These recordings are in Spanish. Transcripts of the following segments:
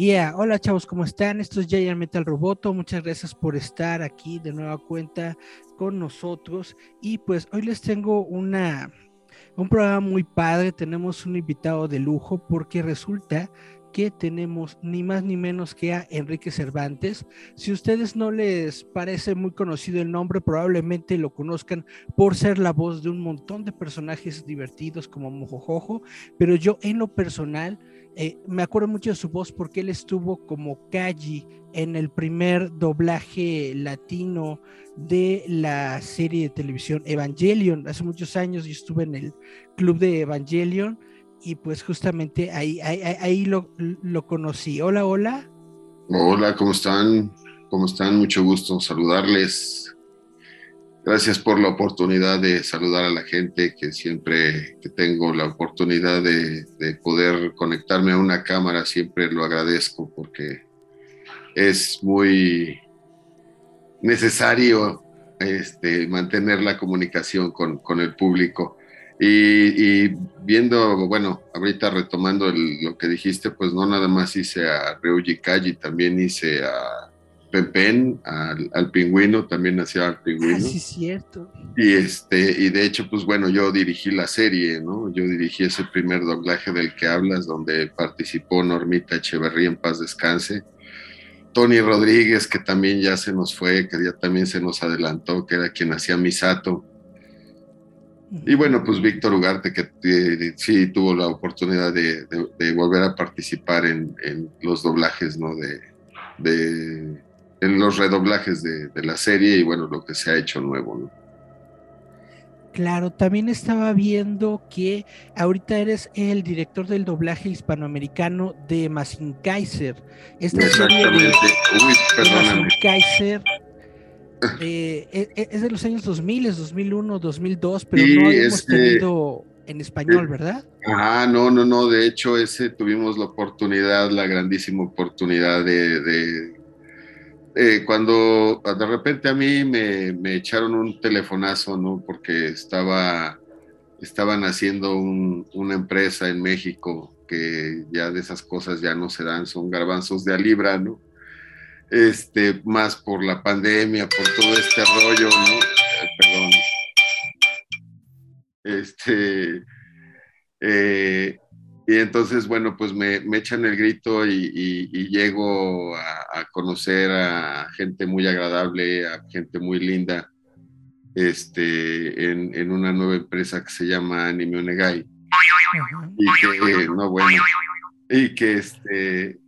Yeah, hola chavos, ¿cómo están? Esto es Giant Metal Roboto. Muchas gracias por estar aquí de nueva cuenta con nosotros. Y pues hoy les tengo una, un programa muy padre. Tenemos un invitado de lujo porque resulta que tenemos ni más ni menos que a Enrique Cervantes. Si a ustedes no les parece muy conocido el nombre, probablemente lo conozcan por ser la voz de un montón de personajes divertidos como Mojojojo, pero yo en lo personal eh, me acuerdo mucho de su voz porque él estuvo como Kaji en el primer doblaje latino de la serie de televisión Evangelion. Hace muchos años yo estuve en el club de Evangelion y pues justamente ahí, ahí, ahí lo, lo, conocí. Hola, hola. Hola, ¿cómo están? ¿Cómo están? Mucho gusto saludarles. Gracias por la oportunidad de saludar a la gente, que siempre que tengo la oportunidad de, de poder conectarme a una cámara, siempre lo agradezco porque es muy necesario este, mantener la comunicación con, con el público. Y, y, viendo, bueno, ahorita retomando lo que dijiste, pues no nada más hice a Ryuji Kaji, también hice a Pepen, al, al pingüino, también hacía al pingüino. Ah, sí, cierto. Y, este, y de hecho, pues bueno, yo dirigí la serie, ¿no? Yo dirigí ese primer doblaje del que hablas, donde participó Normita Echeverría en paz descanse. Tony Rodríguez, que también ya se nos fue, que ya también se nos adelantó, que era quien hacía Misato. Y bueno, pues Víctor Ugarte, que eh, sí tuvo la oportunidad de, de, de volver a participar en, en, los doblajes, ¿no? De, de en los redoblajes de, de, la serie y bueno, lo que se ha hecho nuevo, ¿no? Claro, también estaba viendo que ahorita eres el director del doblaje hispanoamericano de Masin Kaiser. Esta serie de, Uy, perdóname. de Kaiser eh, es de los años 2000, 2001, 2002, pero Sí, no habíamos este- tenido en español, ¿verdad? Ah, no, no, no, de hecho ese tuvimos la oportunidad, la grandísima oportunidad de, de eh, cuando de repente a mí me, me, echaron un telefonazo, ¿no? Porque estaba, estaban haciendo un, una empresa en México que ya de esas cosas ya no se dan, son garbanzos de a libra, ¿no? Este, más por la pandemia, por todo este rollo, ¿no? Perdón. Este, eh, y entonces, bueno, pues me, me echan el grito y, y, y llego a, a, conocer a gente muy agradable, a gente muy linda, este, en, en una nueva empresa que se llama Anime Onegai. Y que, no, bueno, y que este,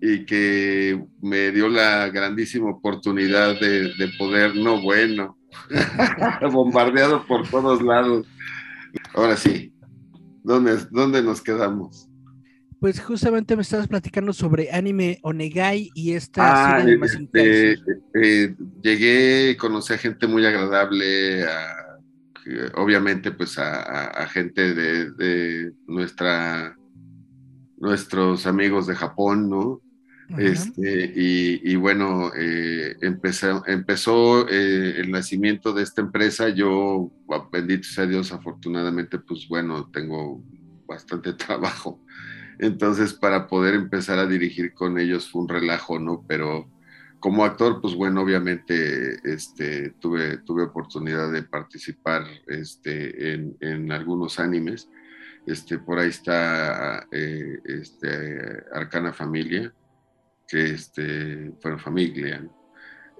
y que me dio la grandísima oportunidad de, de poder, no bueno, bombardeado por todos lados. Ahora sí, ¿dónde, ¿dónde nos quedamos? Pues justamente me estabas platicando sobre Anime Onegai y esta ah, este, eh, Llegué, conocí a gente muy agradable, a, obviamente pues a, a, a gente de, de, nuestra nuestros amigos de Japón, ¿no? Este, y, bueno, eh, empezó, eh, el nacimiento de esta empresa. Yo, bendito sea Dios, afortunadamente, pues bueno, tengo bastante trabajo. Entonces, para poder empezar a dirigir con ellos fue un relajo, ¿no? Pero como actor, pues bueno, obviamente este, tuve, tuve oportunidad de participar este, en, en algunos animes. Este, por ahí está eh, este, Arcana Familia, que este, bueno, familia,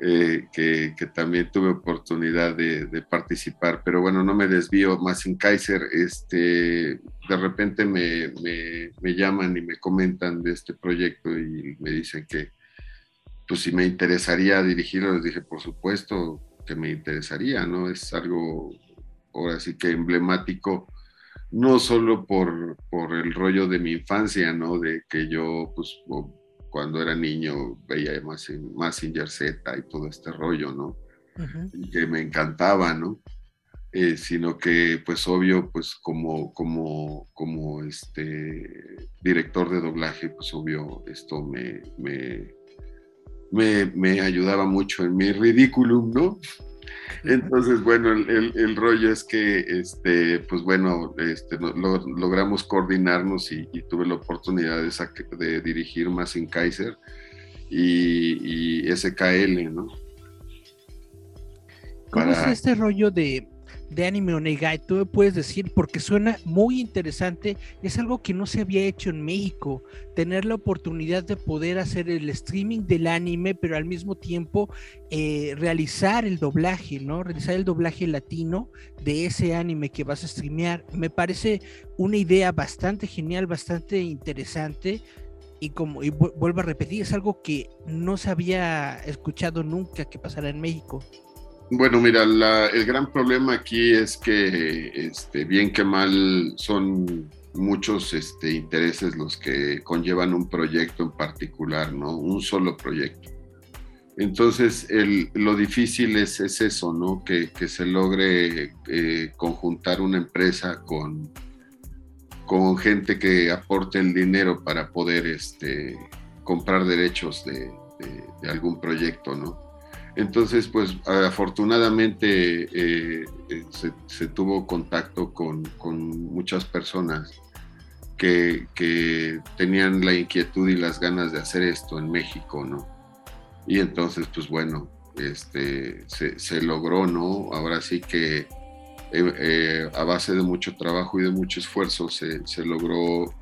eh, que, también tuve oportunidad de, de, participar, pero bueno, no me desvío más en Kaiser, este, de repente me, me, me, llaman y me comentan de este proyecto y me dicen que, pues si me interesaría dirigirlo, les dije, por supuesto que me interesaría, ¿no? Es algo ahora sí que emblemático, no solo por, por el rollo de mi infancia, ¿no? De que yo, pues, cuando era niño veía más, más Singer Z y todo este rollo, ¿no? Y que me encantaba, ¿no? Eh, sino que pues obvio pues como como como este director de doblaje pues obvio esto me me, me, ayudaba mucho en mi ridículum no entonces bueno el, rollo es que este pues bueno este logramos coordinarnos y, tuve la oportunidad de, de dirigir más en Kaiser y, y SKL no ¿Cómo es este rollo de, de Anime Onegai, tú me puedes decir, porque suena muy interesante, es algo que no se había hecho en México, tener la oportunidad de poder hacer el streaming del anime, pero al mismo tiempo eh, realizar el doblaje, ¿no? Realizar el doblaje latino de ese anime que vas a streamear. Me parece una idea bastante genial, bastante interesante. Y como y vuelvo a repetir, es algo que no se había escuchado nunca que pasara en México. Bueno, mira, el gran problema aquí es que, este, bien que mal, son muchos este, intereses los que conllevan un proyecto en particular, ¿no? Un solo proyecto. Entonces, lo difícil es, eso, ¿no? Que, se logre eh, conjuntar una empresa con, con gente que aporte el dinero para poder este, comprar derechos de algún proyecto, ¿no? Entonces, pues afortunadamente eh, eh, se, tuvo contacto con, muchas personas que, tenían la inquietud y las ganas de hacer esto en México, ¿no? Y entonces, pues bueno, este, se, logró, ¿no? Ahora sí que eh, a base de mucho trabajo y de mucho esfuerzo se, logró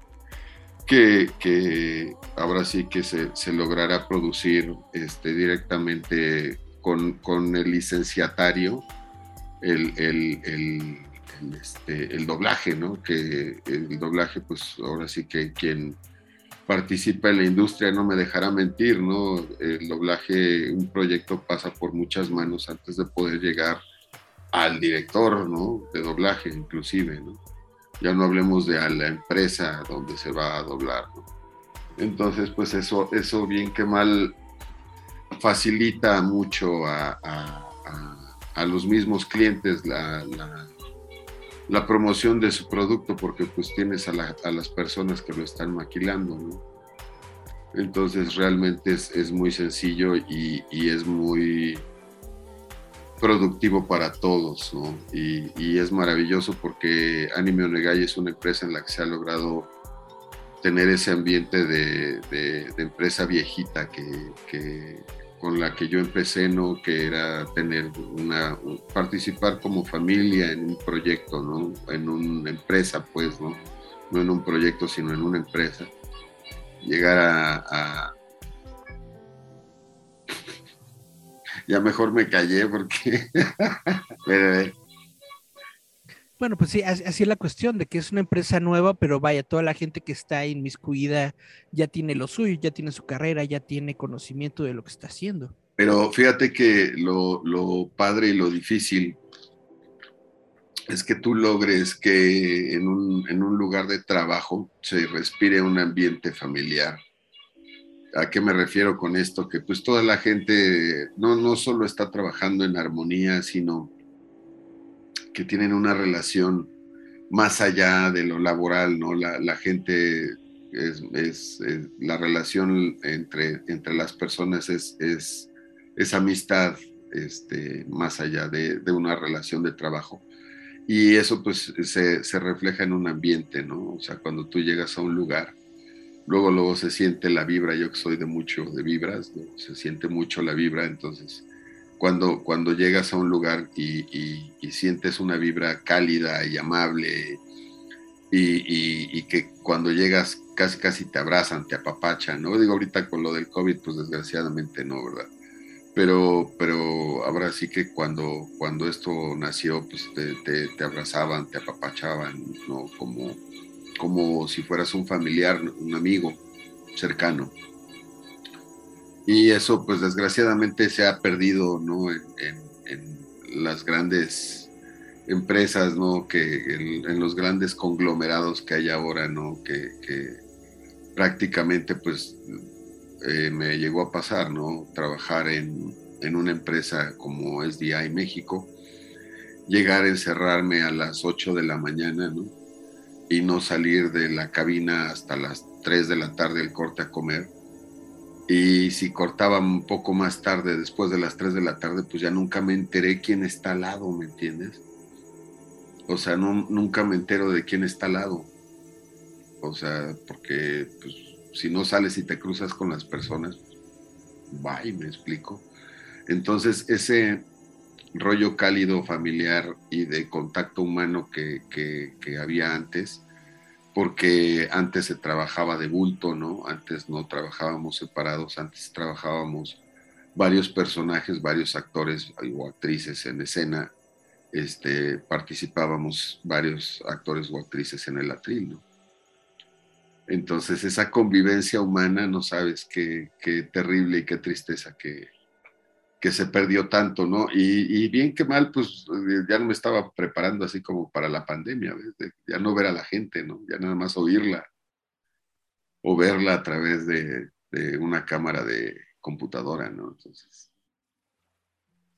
que, ahora sí que se, lograra producir este, directamente con, el licenciatario el, este, el, doblaje, ¿no? Que el doblaje, pues ahora sí que quien participa en la industria no me dejará mentir, ¿no? El doblaje, un proyecto pasa por muchas manos antes de poder llegar al director, ¿no? De doblaje, inclusive, ¿no? Ya no hablemos de a la empresa donde se va a doblar. Entonces, pues eso, eso bien que mal facilita mucho a, los mismos clientes la, la, promoción de su producto porque pues tienes a, las personas que lo están maquilando, ¿no? Entonces realmente es, muy sencillo y, es muy productivo para todos, ¿no? Y, es maravilloso porque Anime Onegai es una empresa en la que se ha logrado tener ese ambiente de, empresa viejita que, con la que yo empecé, ¿no? Que era tener una, participar como familia en un proyecto, ¿no? En una empresa, pues, ¿no? No en un proyecto, sino en una empresa. Llegar a, ya mejor me callé porque... Bueno, pues sí, así, es la cuestión de que es una empresa nueva, pero vaya, toda la gente que está inmiscuida ya tiene lo suyo, ya tiene su carrera, ya tiene conocimiento de lo que está haciendo. Pero fíjate que lo, padre y lo difícil es que tú logres que en un, en un lugar de trabajo se respire un ambiente familiar. ¿A qué me refiero con esto? Que pues toda la gente no, no solo está trabajando en armonía, sino que tienen una relación más allá de lo laboral, ¿no? La, gente es, la relación entre, entre las personas es, es, amistad, este, más allá de, una relación de trabajo. Y eso pues se, se, refleja en un ambiente, ¿no? O sea, cuando tú llegas a un lugar, luego luego se siente la vibra, yo que soy de mucho de vibras, se siente mucho la vibra, entonces cuando, cuando llegas a un lugar y, sientes una vibra cálida y amable y, que cuando llegas casi casi te abrazan, te apapachan, ¿no? Digo, ahorita con lo del COVID, pues desgraciadamente no, ¿verdad? Pero, pero ahora sí que cuando, cuando esto nació, pues te, te, abrazaban, te apapachaban, ¿no? Como, como si fueras un familiar, un amigo cercano y eso pues desgraciadamente se ha perdido ¿no? en, las grandes empresas, ¿no? Que en, los grandes conglomerados que hay ahora, ¿no? Que, prácticamente, pues, eh, me llegó a pasar, ¿no? Trabajar en, una empresa como SDI México, llegar a encerrarme a las 8 de la mañana, ¿no? Y no salir de la cabina hasta las 3 de la tarde el corte a comer. Y si cortaba un poco más tarde, después de las 3 de la tarde, pues ya nunca me enteré quién está al lado, ¿me entiendes? O sea, no, nunca me entero de quién está al lado. O sea, porque pues, si no sales y te cruzas con las personas, va y me explico. Entonces, ese rollo cálido, familiar y de contacto humano que, había antes, porque antes se trabajaba de bulto, ¿no? Antes no trabajábamos separados, antes trabajábamos varios personajes, varios actores o actrices en escena este, participábamos varios actores o actrices en el atril, ¿no? Entonces esa convivencia humana, no sabes qué terrible y qué tristeza que, que se perdió tanto, ¿no? Y, bien que mal, pues ya no me estaba preparando así como para la pandemia, ya no ver a la gente, ¿no? Ya nada más oírla o verla a través de, de una cámara de computadora, ¿no? Entonces,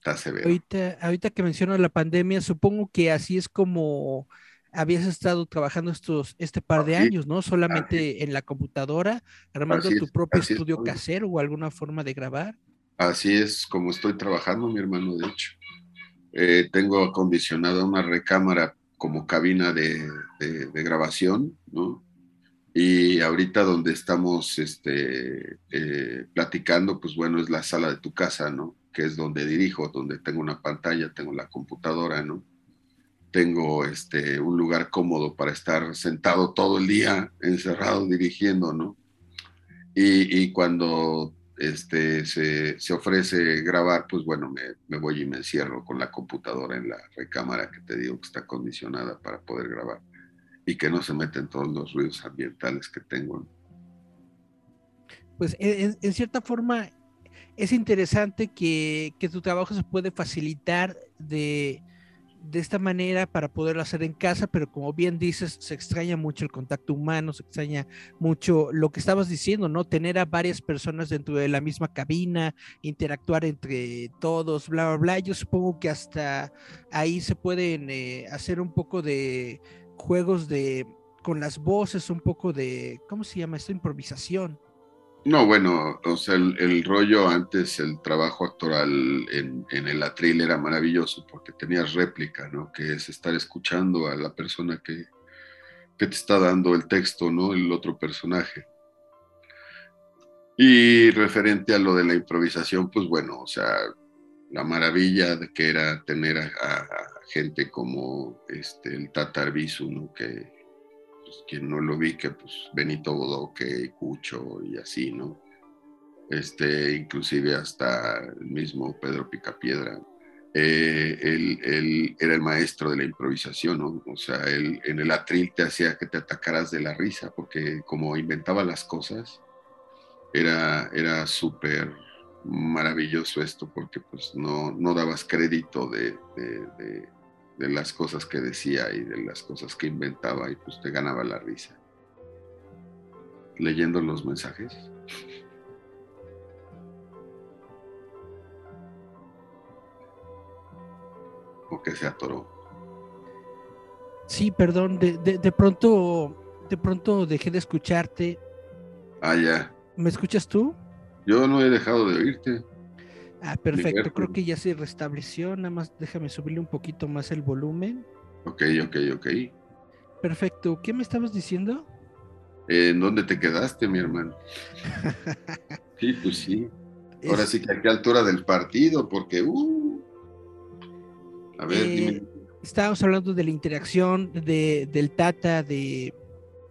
Ahorita, ahorita que menciono la pandemia, supongo que así es como habías estado trabajando estos, este par de años, ¿no? Solamente en la computadora, armando tu propio estudio casero o alguna forma de grabar. Así es como estoy trabajando, mi hermano, de hecho. Eh, tengo acondicionada una recámara como cabina de, grabación, ¿no? Y ahorita donde estamos este, eh, platicando, pues bueno, es la sala de tu casa, ¿no? que es donde dirijo, donde tengo una pantalla, tengo la computadora, ¿no? Tengo este, un lugar cómodo para estar sentado todo el día, encerrado, dirigiendo, ¿no? Y, cuando este, se, se, ofrece grabar, pues bueno, me, me, voy y me encierro con la computadora en la recámara que te digo que está acondicionada para poder grabar y que no se meten todos los ruidos ambientales que tengo. Pues en, en cierta forma es interesante que, tu trabajo se puede facilitar de, esta manera para poderlo hacer en casa, pero como bien dices, se extraña mucho el contacto humano, se extraña mucho lo que estabas diciendo, ¿no? Tener a varias personas dentro de la misma cabina, interactuar entre todos, bla, bla, bla. Yo supongo que hasta ahí se pueden eh, hacer un poco de juegos de con las voces, un poco de, ¿cómo se llama esto? Improvisación. No, bueno, o sea, el, rollo antes, el trabajo actoral en, el atril era maravilloso porque tenías réplica, ¿no? Que es estar escuchando a la persona que, que te está dando el texto, ¿no? El otro personaje. Y referente a lo de la improvisación, pues bueno, o sea, la maravilla de que era tener a, gente como este, el Tatar Bisu, ¿no? Que, pues, quien no lo vi, que pues Benito Bodoque, Cucho y así, ¿no? Este, inclusive hasta el mismo Pedro Picapiedra. Eh, él, era el maestro de la improvisación, ¿no? O sea, él en el atril te hacía que te atacaras de la risa, porque como inventaba las cosas, era, era súper maravilloso esto, porque pues no, no dabas crédito de de las cosas que decía y de las cosas que inventaba y pues te ganaba la risa. Leyendo los mensajes. o que se atoró. Sí, perdón, de, de, pronto, de pronto dejé de escucharte. Ah, ya. ¿Me escuchas tú? Yo no he dejado de oírte. Ah, perfecto, creo que ya se restableció, nada más déjame subirle un poquito más el volumen. Ok, ok, ok. Perfecto, ¿qué me estabas diciendo? ¿En dónde te quedaste, mi hermano? sí, pues sí. Ahora sí que a qué altura del partido, porque... Uh, a ver, dime. Eh, estábamos hablando de la interacción de, del Tata, de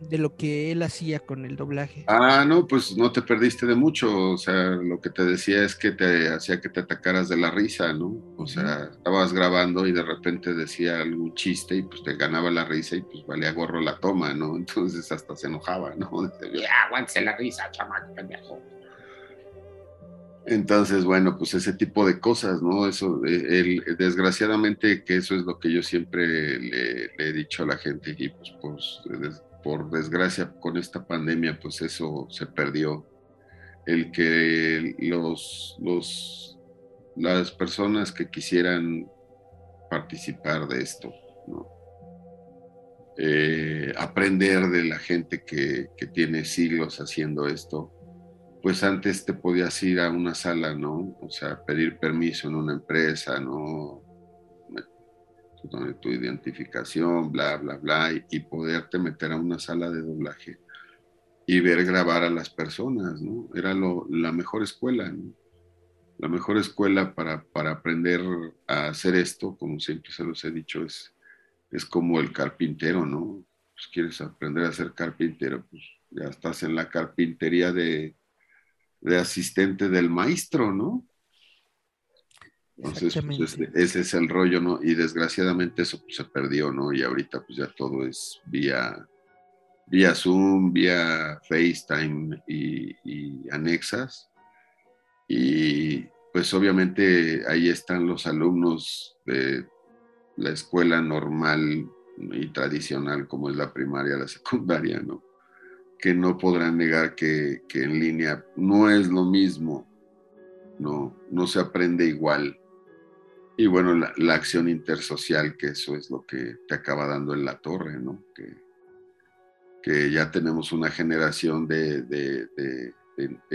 de lo que él hacía con el doblaje. Ah, no, pues no te perdiste de mucho. O sea, lo que te decía es que te hacía que te atacaras de la risa, ¿no? O sea, estabas grabando y de repente decía algún chiste y pues te ganaba la risa y pues valía gorro la toma, ¿no? Entonces hasta se enojaba, ¿no? Aguántese la risa, chamaco pendejo. Entonces, bueno, pues ese tipo de cosas, ¿no? Eso, eh, el, desgraciadamente que eso es lo que yo siempre le, he dicho a la gente y pues, pues por desgracia con esta pandemia, pues eso se perdió. El que los, las personas que quisieran participar de esto. Eh, aprender de la gente que, que tiene siglos haciendo esto, pues antes te podías ir a una sala, ¿no? O sea, pedir permiso en una empresa, ¿no? Tu identificación, bla, bla, bla, y, poderte meter a una sala de doblaje y ver grabar a las personas, ¿no? Era la mejor escuela, ¿no? La mejor escuela para, para aprender a hacer esto, como siempre se los he dicho, es, es como el carpintero, ¿no? Pues quieres aprender a ser carpintero, pues ya estás en la carpintería de, de asistente del maestro, ¿no? Entonces, pues, ese, es el rollo, ¿no? Y desgraciadamente eso pues, se perdió, ¿no? Y ahorita pues ya todo es vía, vía Zoom, vía FaceTime y, y anexas. Y pues obviamente ahí están los alumnos de la escuela normal y tradicional como es la primaria, la secundaria, ¿no? que no podrán negar que, en línea no es lo mismo, no, no se aprende igual. Y bueno, la, acción intersocial, que eso es lo que te acaba dando en la torre, ¿no? Que, ya tenemos una generación de,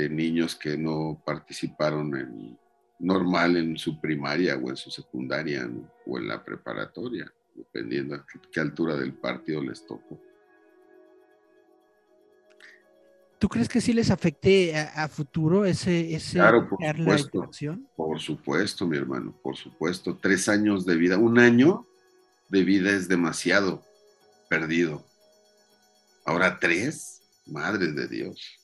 niños que no participaron en, normal en su primaria o en su secundaria o en la preparatoria, dependiendo a qué altura del partido les tocó. ¿Tú crees que sí les afecte a, futuro ese, ese claro, por supuesto, Por supuesto, mi hermano, por supuesto. Tres años de vida, un año de vida es demasiado perdido. Ahora tres, madre de Dios.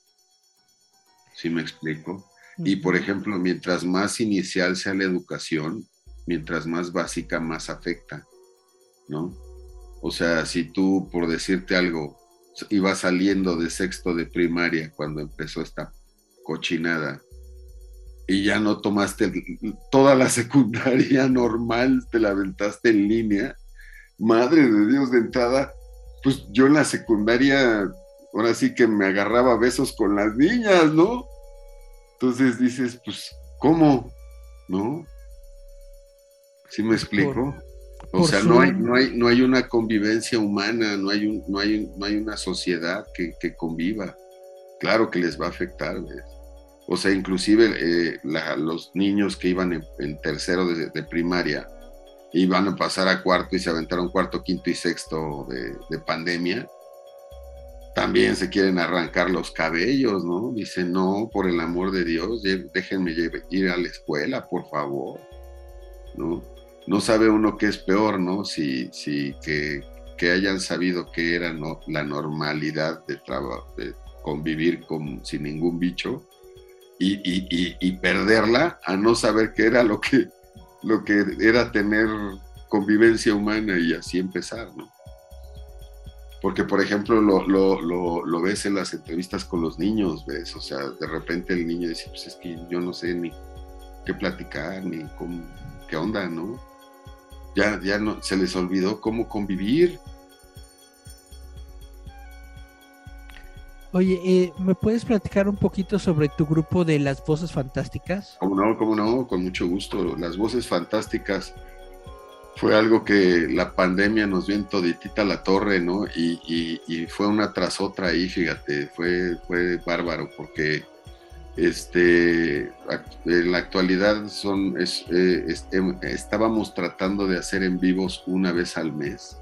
¿Sí me explico? Y por ejemplo, mientras más inicial sea la educación, mientras más básica, más afecta, ¿no? O sea, si tú, por decirte algo, iba saliendo de sexto de primaria cuando empezó esta cochinada y ya no tomaste toda la secundaria normal, te la aventaste en línea. Madre de Dios, de entrada, pues yo en la secundaria, ahora sí que me agarraba besos con las niñas, ¿no? Entonces dices, pues, ¿cómo? ¿No? ¿Sí me explico? O sea, no hay, no, hay, no hay una convivencia humana, no hay, un, no hay, no hay una sociedad que, conviva. Claro que les va a afectar, ¿ves? O sea, inclusive eh, los niños que iban en, tercero de, primaria iban a pasar a cuarto y se aventaron cuarto, quinto y sexto de, pandemia, también se quieren arrancar los cabellos, ¿no? Dicen, no, por el amor de Dios, déjenme ir a la escuela, por favor, ¿no? No sabe uno qué es peor, ¿no? Si, si que, hayan sabido que era ¿no? la normalidad de, de convivir con, sin ningún bicho y, perderla a no saber qué era lo que, lo que era tener convivencia humana y así empezar, ¿no? Porque, por ejemplo, lo, lo, ves en las entrevistas con los niños, ¿ves? O sea, de repente el niño dice, pues es que yo no sé ni qué platicar, ni cómo, qué onda, ¿no? Ya, ya no, se les olvidó cómo convivir. Oye, eh, ¿me puedes platicar un poquito sobre tu grupo de las voces fantásticas? Cómo no, cómo no, con mucho gusto. Las voces fantásticas fue algo que la pandemia nos vio en toditita la torre, ¿no? Y, y, fue una tras otra ahí, fíjate, fue, fue bárbaro porque este, en la actualidad son, eh, em, estábamos tratando de hacer en vivos una vez al mes.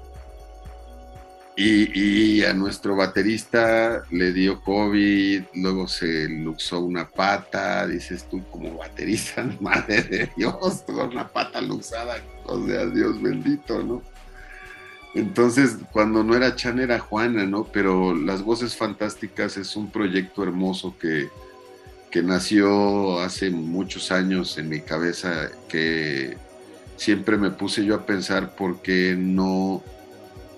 Y, a nuestro baterista le dio COVID, luego se luxó una pata, dices tú como baterista, madre de Dios, con una pata luxada, o sea, Dios bendito, ¿no? Entonces, cuando no era Chan era Juana, ¿no? Pero Las Voces Fantásticas es un proyecto hermoso que, que nació hace muchos años en mi cabeza, que siempre me puse yo a pensar por qué no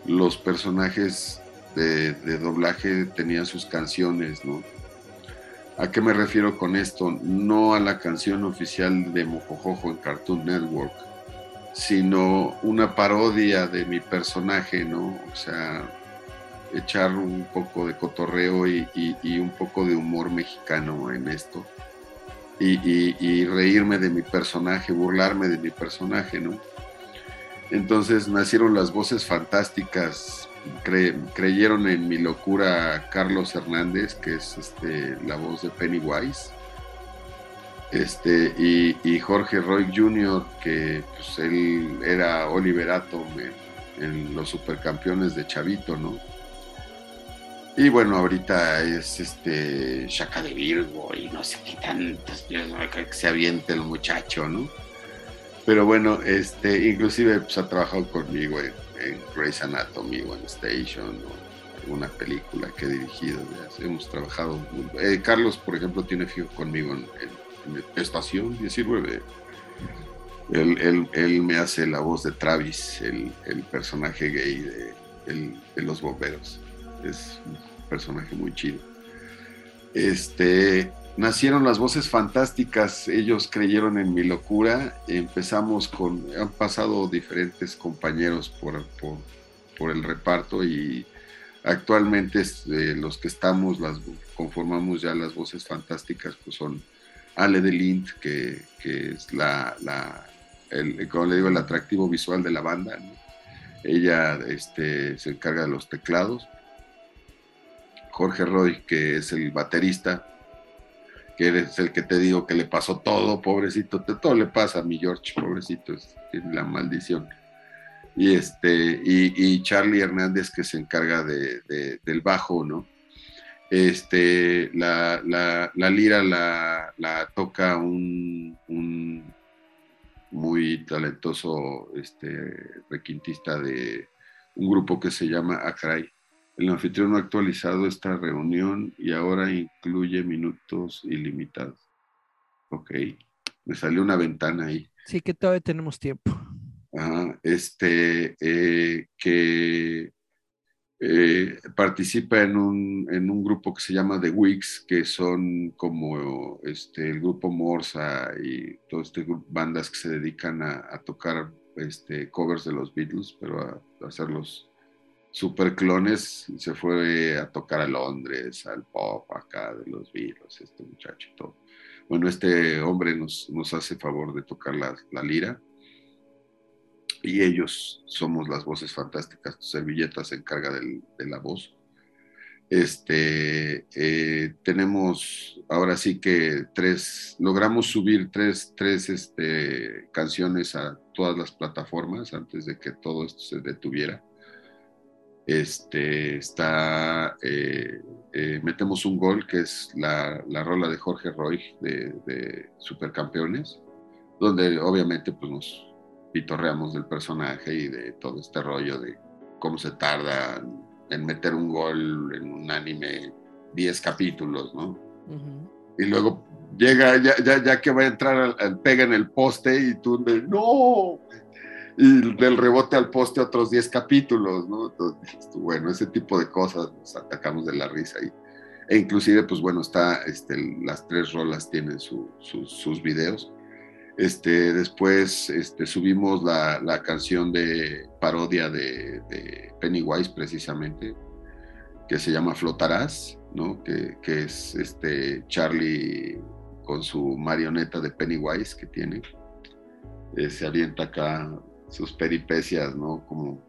los personajes de, doblaje tenían sus canciones, ¿no? ¿A qué me refiero con esto? No a la canción oficial de Mojojojo en Cartoon Network, sino una parodia de mi personaje, ¿no? O sea, echar un poco de cotorreo y, un poco de humor mexicano en esto. Y, reírme de mi personaje, burlarme de mi personaje, ¿no? Entonces nacieron las voces fantásticas, creyeron en mi locura Carlos Hernández, que es este, la voz de Pennywise, este, y, Jorge Roy Jr., que pues, él era Oliver Atom en, en los supercampeones de Chavito, ¿no? Y bueno, ahorita es este Chaca de Virgo y no sé qué tantos, que se aviente el muchacho, ¿no? Pero bueno, este, inclusive pues, ha trabajado conmigo en, Grey's Anatomy o en Station o alguna película que he dirigido. Hemos trabajado. Eh, Carlos, por ejemplo, tiene fijo conmigo en, Estación 19. Él, él, me hace la voz de Travis, el, personaje gay de los bomberos es un personaje muy chido. Este, nacieron las voces fantásticas, ellos creyeron en mi locura, empezamos con, han pasado diferentes compañeros por, por, el reparto y actualmente eh, los que estamos, las conformamos ya las voces fantásticas, pues son Ale de Lind, que, es la, la el, como le digo, el atractivo visual de la banda. Ella este, se encarga de los teclados. Jorge Roy, que es el baterista, que es el que te digo que le pasó todo, pobrecito, todo le pasa a mi George, pobrecito, es, la maldición. Y, este, y, Charlie Hernández, que se encarga de, del bajo, ¿no? Este, la, lira la, toca un, muy talentoso este, requintista de un grupo que se llama Acray el anfitrión ha actualizado esta reunión y ahora incluye minutos ilimitados. Ok, me salió una ventana ahí. Sí, que todavía tenemos tiempo. este, eh, que eh, participa en un, en un, grupo que se llama The Weeks, que son como este, el grupo Morsa y todas estas bandas que se dedican a, tocar este, covers de los Beatles, pero a, a hacerlos Superclones se fue a tocar a Londres, al pop acá de los virus, este muchacho todo. Bueno, este hombre nos, nos hace favor de tocar la, lira y ellos somos las voces fantásticas. Tu servilleta se encarga de la voz. Este, eh, tenemos ahora sí que tres, logramos subir tres, tres este, canciones a todas las plataformas antes de que todo esto se detuviera este, está, eh, eh, metemos un gol que es la, rola de Jorge Roy de, Supercampeones, donde obviamente pues, nos pitorreamos del personaje y de todo este rollo de cómo se tarda en meter un gol en un anime 10 capítulos, ¿no? Y luego llega, ya, ya, ya, que va a entrar, al, pega en el poste y tú, no, y del rebote al poste otros 10 capítulos, ¿no? Entonces, bueno, ese tipo de cosas nos atacamos de la risa ahí. E inclusive, pues bueno, está, este, las tres rolas tienen sus videos. Este, después este, subimos la, canción de parodia de, de, Pennywise, precisamente, que se llama Flotarás, ¿no? Que, que es este Charlie con su marioneta de Pennywise que tiene. Eh, se avienta acá sus peripecias, ¿no? Como,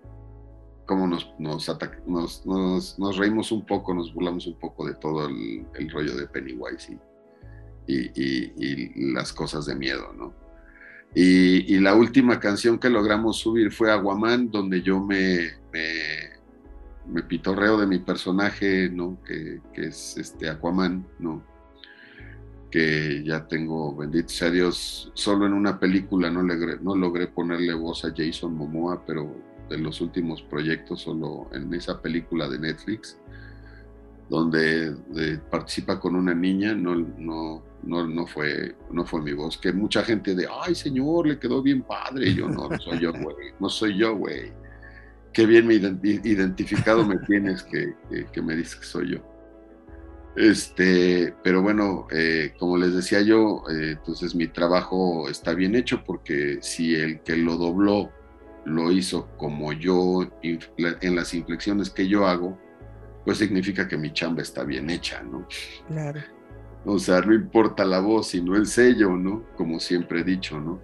como nos, nos, nos, nos, reímos un poco, nos burlamos un poco de todo el, rollo de Pennywise y, y, las cosas de miedo, ¿no? Y, la última canción que logramos subir fue Aguaman, donde yo me, me, me pitorreo de mi personaje, ¿no? Que, que es este Aquaman, ¿no? Que ya tengo, bendito sea Dios, solo en una película no, logré, ponerle voz a Jason Momoa, pero de los últimos proyectos, solo en esa película de Netflix, donde participa con una niña, no, no, no, no, fue, no fue mi voz. Que mucha gente de, ay señor, le quedó bien padre. yo, no, no soy yo, güey, no soy yo, güey. Qué bien me identificado me tienes que, que, que me dices que soy yo. Este, pero bueno, eh, como les decía yo, eh, entonces mi trabajo está bien hecho porque si el que lo dobló lo hizo como yo en las inflexiones que yo hago, pues significa que mi chamba está bien hecha, ¿no? Claro. O sea, no importa la voz, sino el sello, ¿no? Como siempre he dicho, ¿no?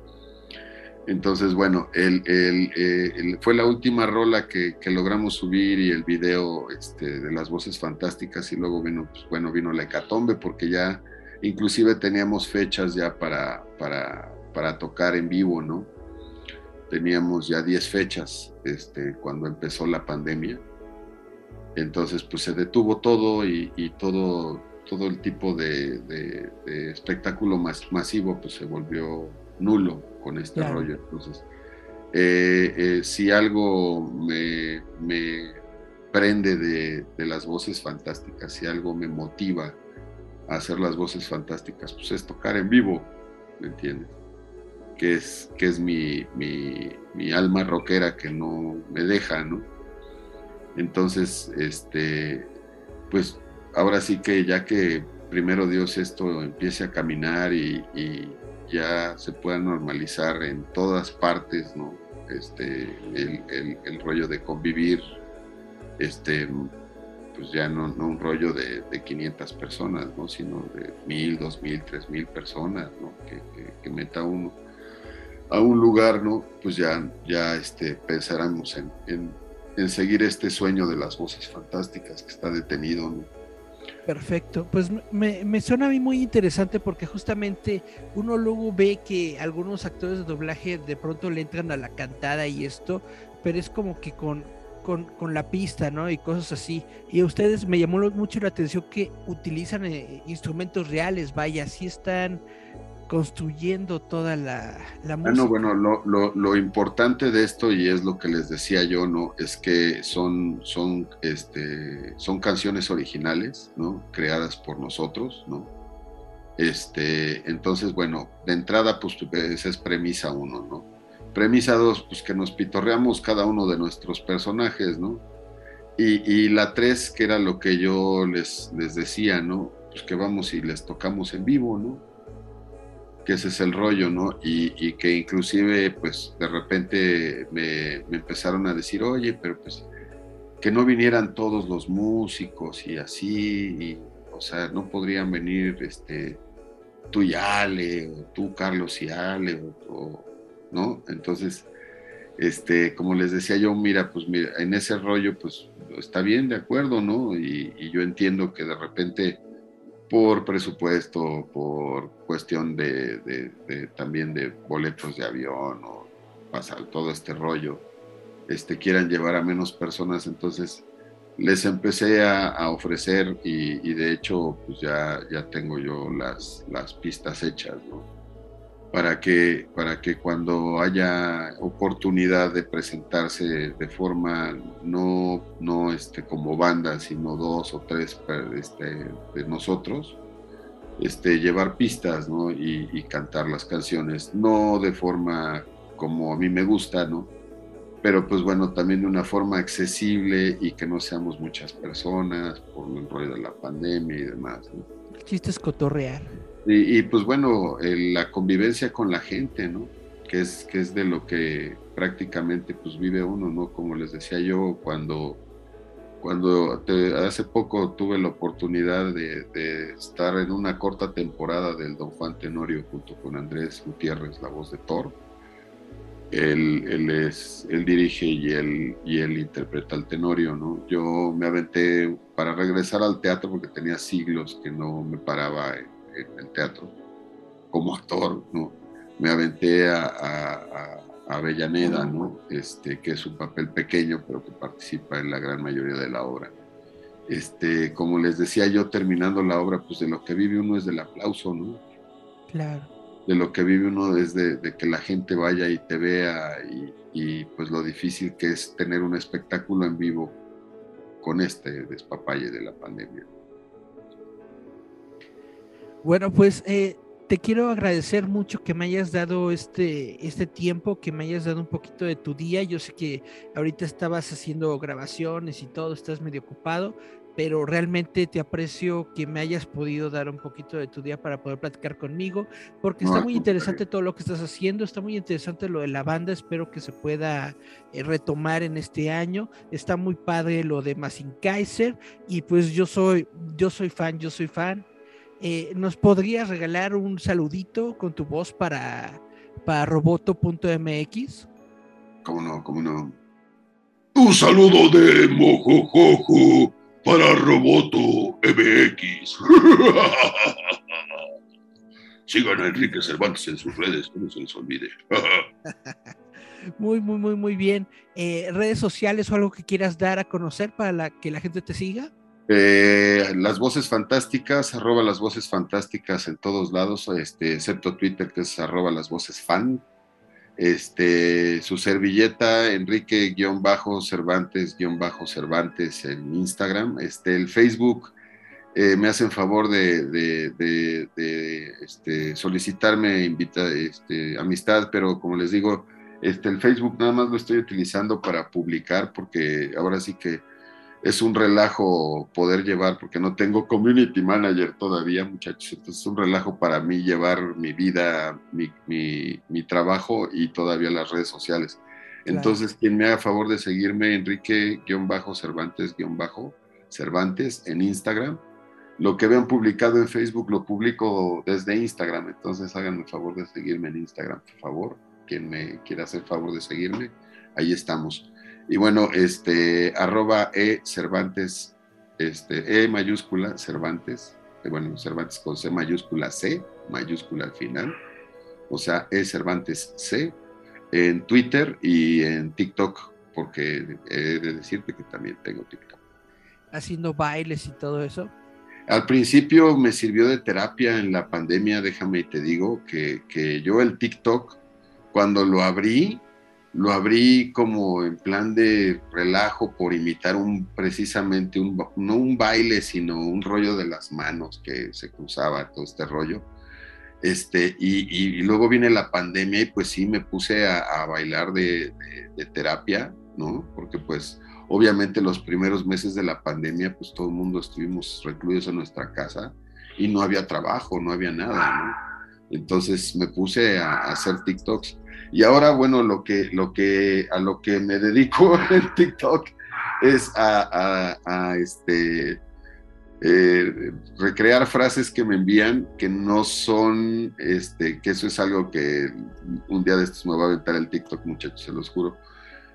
Entonces, bueno, eh, fue la última rola que, logramos subir y el video este, de las voces fantásticas y luego vino, pues, bueno, vino la hecatombe porque ya inclusive teníamos fechas ya para, para, tocar en vivo, ¿no? Teníamos ya 10 fechas este, cuando empezó la pandemia. Entonces, pues se detuvo todo y, todo, todo el tipo de, espectáculo masivo pues se volvió nulo con este rollo. Entonces, eh, eh, si algo me, prende de, las voces fantásticas, si algo me motiva a hacer las voces fantásticas, pues es tocar en vivo, ¿me entiendes? Que es, que es mi, mi, alma rockera que no me deja, ¿no? Entonces, este, pues ahora sí que ya que primero Dios esto empiece a caminar y ya se pueda normalizar en todas partes. Este, el, rollo de convivir, este, pues ya no, un rollo de, 500 personas, ¿no? Sino de 1000, 2000, 3000 personas, ¿no? Que, meta uno a un lugar, ¿no? Pues ya, ya este, pensáramos en, seguir este sueño de las voces fantásticas que está detenido. Perfecto, pues me, suena a mí muy interesante porque justamente uno luego ve que algunos actores de doblaje de pronto le entran a la cantada y esto, pero es como que con, con, la pista, ¿no? Y cosas así. Y a ustedes me llamó mucho la atención que utilizan eh, instrumentos reales, vaya, sí están construyendo toda la, la música. Bueno, bueno, lo, lo, importante de esto, y es lo que les decía yo, ¿no? Es que son, son, este, son canciones originales, ¿no? Creadas por nosotros, ¿no? Este, entonces, bueno, de entrada, pues esa es premisa uno, ¿no? Premisa dos, pues que nos pitorreamos cada uno de nuestros personajes, ¿no? Y, y la tres, que era lo que yo les, les decía, ¿no? Pues que vamos y les tocamos en vivo, ¿no? Que ese es el rollo, ¿no? Y, que inclusive, pues, de repente me, empezaron a decir, oye, pero pues, que no vinieran todos los músicos y así, y, o sea, no podrían venir, este, tú y Ale, o tú, Carlos y Ale, ¿no? Entonces, este, como les decía yo, mira, pues mira, en ese rollo, pues está bien, de acuerdo, ¿no? y yo entiendo que de repente por presupuesto, por cuestión de, también de boletos de avión o pasar todo este rollo, este, quieran llevar a menos personas, entonces les empecé a, ofrecer y, de hecho pues ya, ya tengo yo las, las pistas hechas, ¿no? Para que, para que cuando haya oportunidad de presentarse de forma no, no este, como banda, sino dos o tres este, de nosotros, este, llevar pistas ¿no? y, cantar las canciones, no de forma como a mí me gusta, ¿no? pero pues bueno, también de una forma accesible y que no seamos muchas personas por el rollo de la pandemia y demás. El chiste es. Y, pues bueno, la convivencia con la gente, ¿no? Que es, que es de lo que prácticamente pues vive uno, ¿no? Como les decía yo, cuando, cuando hace poco tuve la oportunidad de, estar en una corta temporada del Don Juan Tenorio junto con Andrés Gutiérrez, la voz de Thor. Él, él, es, él dirige y él, y él interpreta al Tenorio, ¿no? Yo me aventé para regresar al teatro porque tenía siglos que no me paraba en, en el teatro como actor, ¿no? Me aventé a, a, Avellaneda, ¿no? Este, que es un papel pequeño, pero que participa en la gran mayoría de la obra. Este, como les decía yo, terminando la obra, pues de lo que vive uno es del aplauso, ¿no? Claro. De lo que vive uno es de, que la gente vaya y te vea y, y, pues lo difícil que es tener un espectáculo en vivo con este despapalle de la pandemia. Bueno, pues eh, te quiero agradecer mucho que me hayas dado este, este tiempo, que me hayas dado un poquito de tu día. Yo sé que ahorita estabas haciendo grabaciones y todo, estás medio ocupado, pero realmente te aprecio que me hayas podido dar un poquito de tu día para poder platicar conmigo, porque está muy interesante todo lo que estás haciendo, está muy interesante lo de la banda, espero que se pueda eh, retomar en este año, está muy padre lo de Massin Kaiser, y pues yo soy, yo soy fan, yo soy fan. Eh, ¿Nos podrías regalar un saludito con tu voz para, para roboto.mx? ¿Cómo no? ¿Cómo no? Un saludo de Mojojojo para Roboto MX. Sigan a Enrique Cervantes en sus redes, que no se les olvide. muy, muy, muy, muy bien. Eh, ¿Redes sociales o algo que quieras dar a conocer para que la gente te siga? Eh, las voces fantásticas, arroba las voces fantásticas en todos lados, este, excepto Twitter, que es arroba las voces fan, este, su servilleta, Enrique-Cervantes-Cervantes en Instagram. Este, el Facebook, eh, me hacen favor de, este, solicitarme este, amistad, pero como les digo, este, el Facebook nada más lo estoy utilizando para publicar porque ahora sí que es un relajo poder llevar, porque no tengo community manager todavía, muchachos. Entonces es un relajo para mí llevar mi vida, mi, mi, trabajo y todavía las redes sociales. Entonces, quien me haga favor de seguirme, Enrique-Cervantes-Cervantes en Instagram. Lo que vean publicado en Facebook lo publico desde Instagram. Entonces, háganme el favor de seguirme en Instagram, por favor. Quien me quiera hacer favor de seguirme, ahí estamos. Y bueno, este, arroba E Cervantes, este, E mayúscula Cervantes, eh, bueno, Cervantes con C mayúscula C, mayúscula al final, o sea, E Cervantes C, en Twitter y en TikTok, porque he de decirte que también tengo TikTok. Haciendo bailes y todo eso. Al principio me sirvió de terapia en la pandemia, déjame y te digo que, que yo el TikTok, cuando lo abrí, lo abrí como en plan de relajo por imitar un precisamente un, no un baile, sino un rollo de las manos que se cruzaba todo este rollo. Este, y, luego viene la pandemia y pues sí me puse a, bailar de, terapia, ¿no? Porque pues obviamente los primeros meses de la pandemia pues todo el mundo estuvimos recluidos en nuestra casa y no había trabajo, no había nada, ¿no? Entonces me puse a hacer TikToks y ahora, bueno, lo que, lo que, a lo que me dedico en TikTok es a, este, eh, recrear frases que me envían que no son, este, que eso es algo que un día de estos me va a aventar el TikTok, muchachos, se los juro,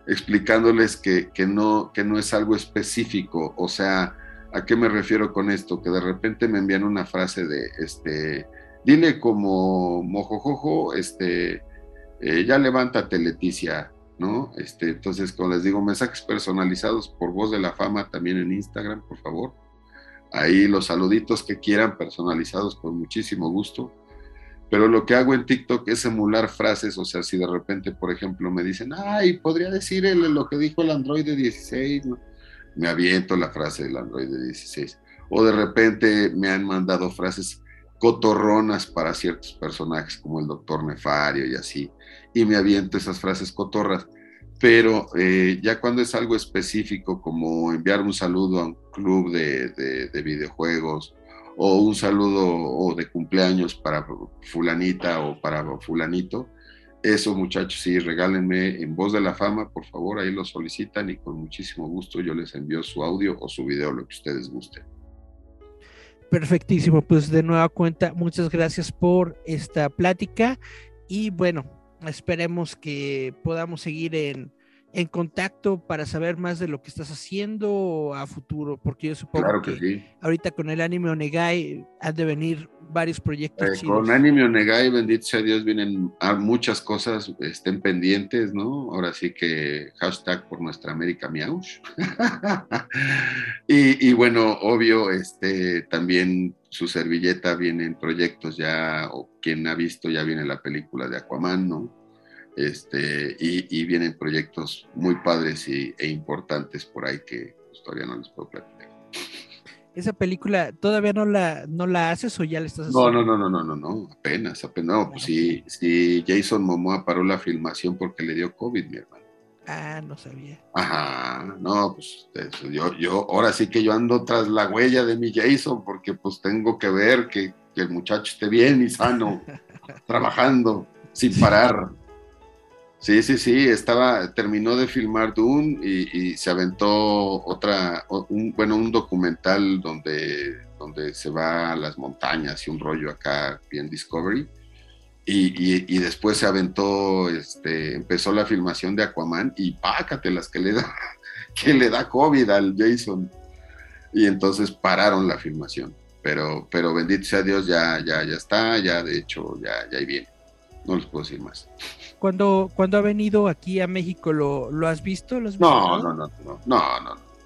explicándoles que, que, no, que no es algo específico, o sea, ¿a qué me refiero con esto? Que de repente me envían una frase de, este, dile como mojojojo, este, eh, ya levántate Leticia, ¿no? Este, entonces, como les digo, mensajes personalizados por voz de la fama también en Instagram, por favor. Ahí los saluditos que quieran personalizados con muchísimo gusto. Pero lo que hago en TikTok es emular frases, o sea, si de repente, por ejemplo, me dicen, ay, podría decir lo que dijo el Android 16, me aviento la frase del Android 16. O de repente me han mandado frases cotorronas para ciertos personajes como el doctor Nefario y así, y me aviento esas frases cotorras. Pero eh, ya cuando es algo específico, como enviar un saludo a un club de, videojuegos, o un saludo o de cumpleaños para fulanita o para fulanito, eso muchachos, sí, regálenme en voz de la fama, por favor, ahí lo solicitan y con muchísimo gusto yo les envío su audio o su video, lo que ustedes gusten. Perfectísimo, pues de nueva cuenta, muchas gracias por esta plática y bueno, esperemos que podamos seguir en, en contacto para saber más de lo que estás haciendo a futuro, porque yo supongo que, ahorita con el anime Onegai han de venir varios proyectos. Eh, con anime Onegai, bendito sea Dios, vienen muchas cosas, estén pendientes, ¿no? Ahora sí que hashtag por nuestra América Miaush. y, y, bueno, obvio, este también su servilleta vienen proyectos ya, o quien ha visto ya viene la película de Aquaman, ¿no? Este, y, vienen proyectos muy padres y, e importantes por ahí que pues, todavía no les puedo platicar. ¿Esa película todavía no la, no la haces o ya la estás haciendo? No, no, no, no, no, no, apenas, apenas. No, pues sí, sí, Jason Momoa paró la filmación porque le dio COVID, mi hermano. Ah, no sabía. Ajá, no, pues yo, yo, ahora sí que yo ando tras la huella de mi Jason, porque pues tengo que ver que, que el muchacho esté bien y sano, trabajando sin parar. Sí, sí, sí, estaba, terminó de filmar Dune y, se aventó otra, bueno, un documental donde, donde se va a las montañas y un rollo acá bien Discovery. Y, después se aventó, este, empezó la filmación de Aquaman y pácatelas que le da, que le da COVID al Jason. Y entonces pararon la filmación. Pero, pero bendito sea Dios, ya, ya, ya está, ya de hecho, ya, ya viene. No les puedo decir más. Cuando, cuando ha venido aquí a México, ¿lo, lo has visto? no, no, no, no, no, no,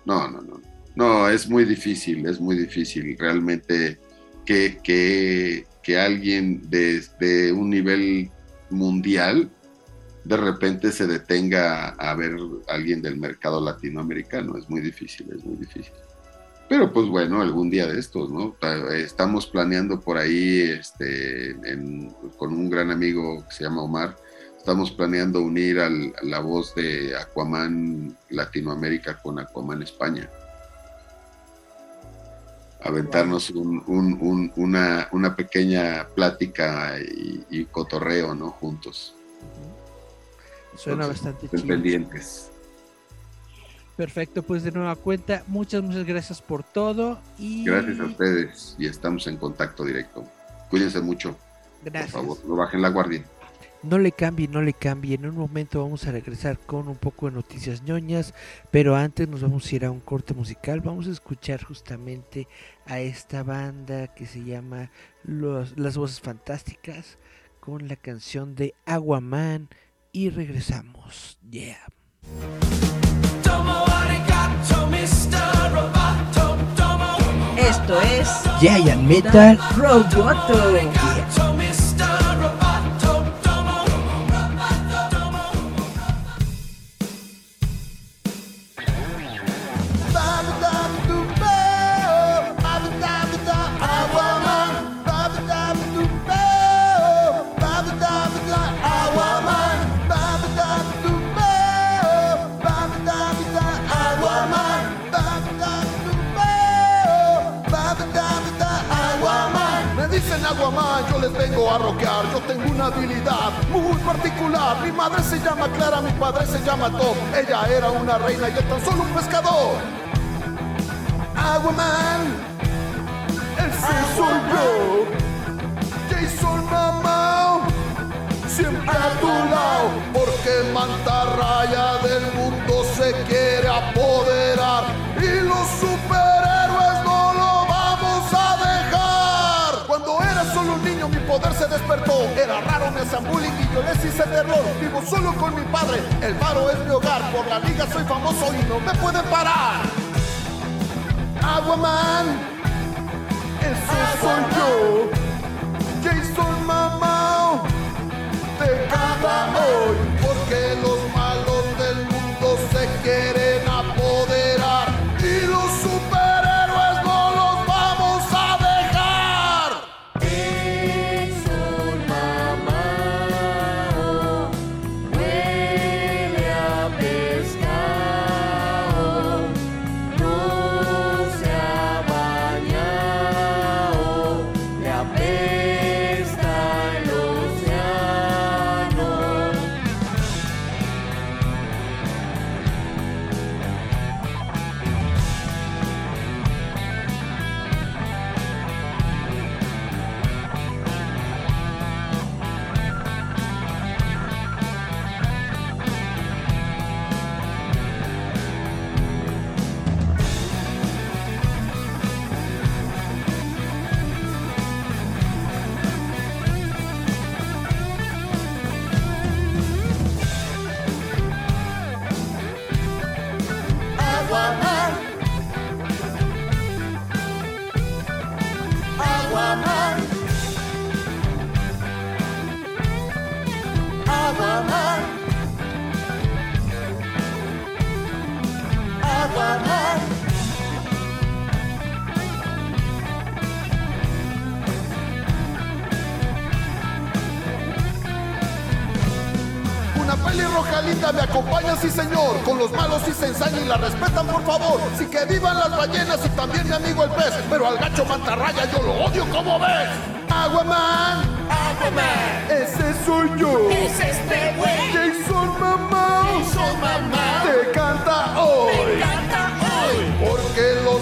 no, no, no, no, es muy difícil, es muy difícil realmente que, que, que alguien de, un nivel mundial de repente se detenga a ver a alguien del mercado latinoamericano, es muy difícil, es muy difícil. Pero pues bueno, algún día de estos, ¿no? Estamos planeando por ahí, este, con un gran amigo que se llama Omar, estamos planeando unir al, la voz de Aquaman Latinoamérica con Aquaman España. Aventarnos una, pequeña plática y, cotorreo, ¿no? Juntos. Suena bastante chido. Pendientes. Perfecto, pues de nueva cuenta, muchas, muchas gracias por todo. Y... Gracias a ustedes y estamos en contacto directo. Cuídense mucho. Gracias. Por favor, no bajen la guardia. No le cambie, no le cambie. En un momento vamos a regresar con un poco de noticias ñoñas, pero antes nos vamos a ir a un corte musical. Vamos a escuchar justamente a esta banda que se llama Las Voces Fantásticas con la canción de Aguaman y regresamos. Yeah. Esto es Giant Metal Roboto. A rockear. Yo tengo una habilidad muy particular. Mi madre se llama Clara, mi padre se llama Tom. Ella era una reina y él tan solo un pescador. Aguaman, ese soy yo. Jason Mamá, siempre a tu lado. Porque mantarraya del mundo se quiere apoderar. Y los poder se despertó. Era raro, me hacían bullying y yo les hice terror. Vivo solo con mi padre, el faro es mi hogar. Por la liga soy famoso y no me pueden parar. Aguaman, ese soy yo. Jason Mamá, te canta hoy. Porque los malos del mundo se quieren linda me acompaña, sí señor. Con los malos sí se ensañan y la respetan, por favor. Sí que vivan las ballenas y también mi amigo el pez. Pero al gacho mantarraya yo lo odio, como ves? Aquaman, Aquaman. ese soy yo. Es este güey. Jason Mamá, Jason Mamá. te canta hoy. Me encanta hoy. Porque los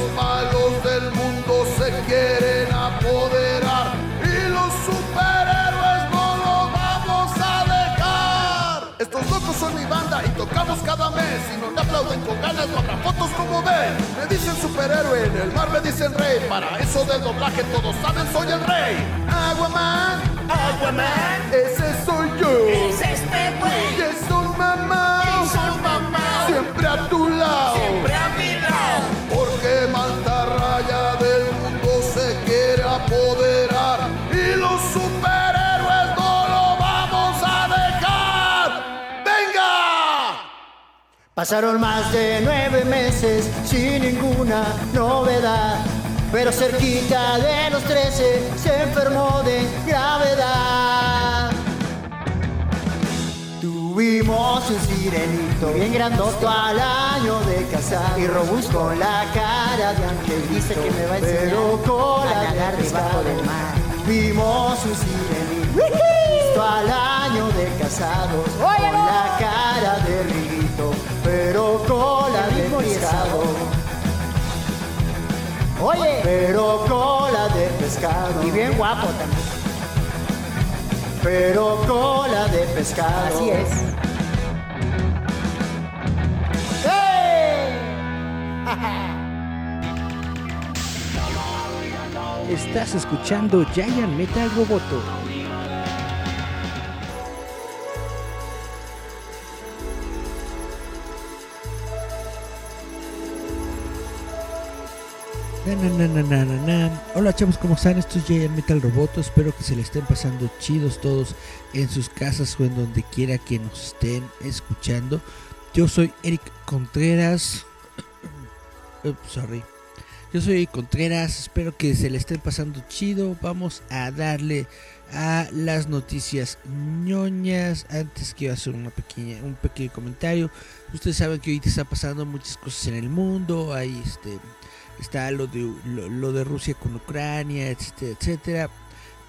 y tocamos cada mes. Si no te aplauden con ganas, no habrá fotos como ven. Me dicen superhéroe, en el mar me dicen rey. Para eso del doblaje todos saben, soy el rey. Aquaman, Aquaman. ese soy yo. Es este güey. Jason Mamá, Jason Mamá. siempre a tu lado. Siempre a Pasaron más de nueve meses sin ninguna novedad, pero cerquita de los trece se enfermó de gravedad. Tuvimos un sirenito bien grandoto al año de casado y robusto con la cara de angelito, Dice que me va a enseñar pero cola a nadar de debajo del mar. Vimos un sirenito al año de casados con la cara de rito, pero cola de pescado. Oye, Pero cola de pescado. y bien guapo también. Pero cola de pescado. Así es. ¡Ey! Estás escuchando Giant Metal Roboto. Hola chavos, ¿cómo están? Esto es Giant Metal Roboto. Espero que se le estén pasando chidos todos en sus casas o en donde quiera que nos estén escuchando. Yo soy Eric Contreras. Sorry. Yo soy Eric Contreras. Espero que se le estén pasando chido. Vamos a darle a las noticias ñoñas. Antes quiero hacer una pequeña, un pequeño comentario. Ustedes saben que ahorita está pasando muchas cosas en el mundo. Hay este está lo de lo, lo de Rusia con Ucrania, etcétera, etcétera.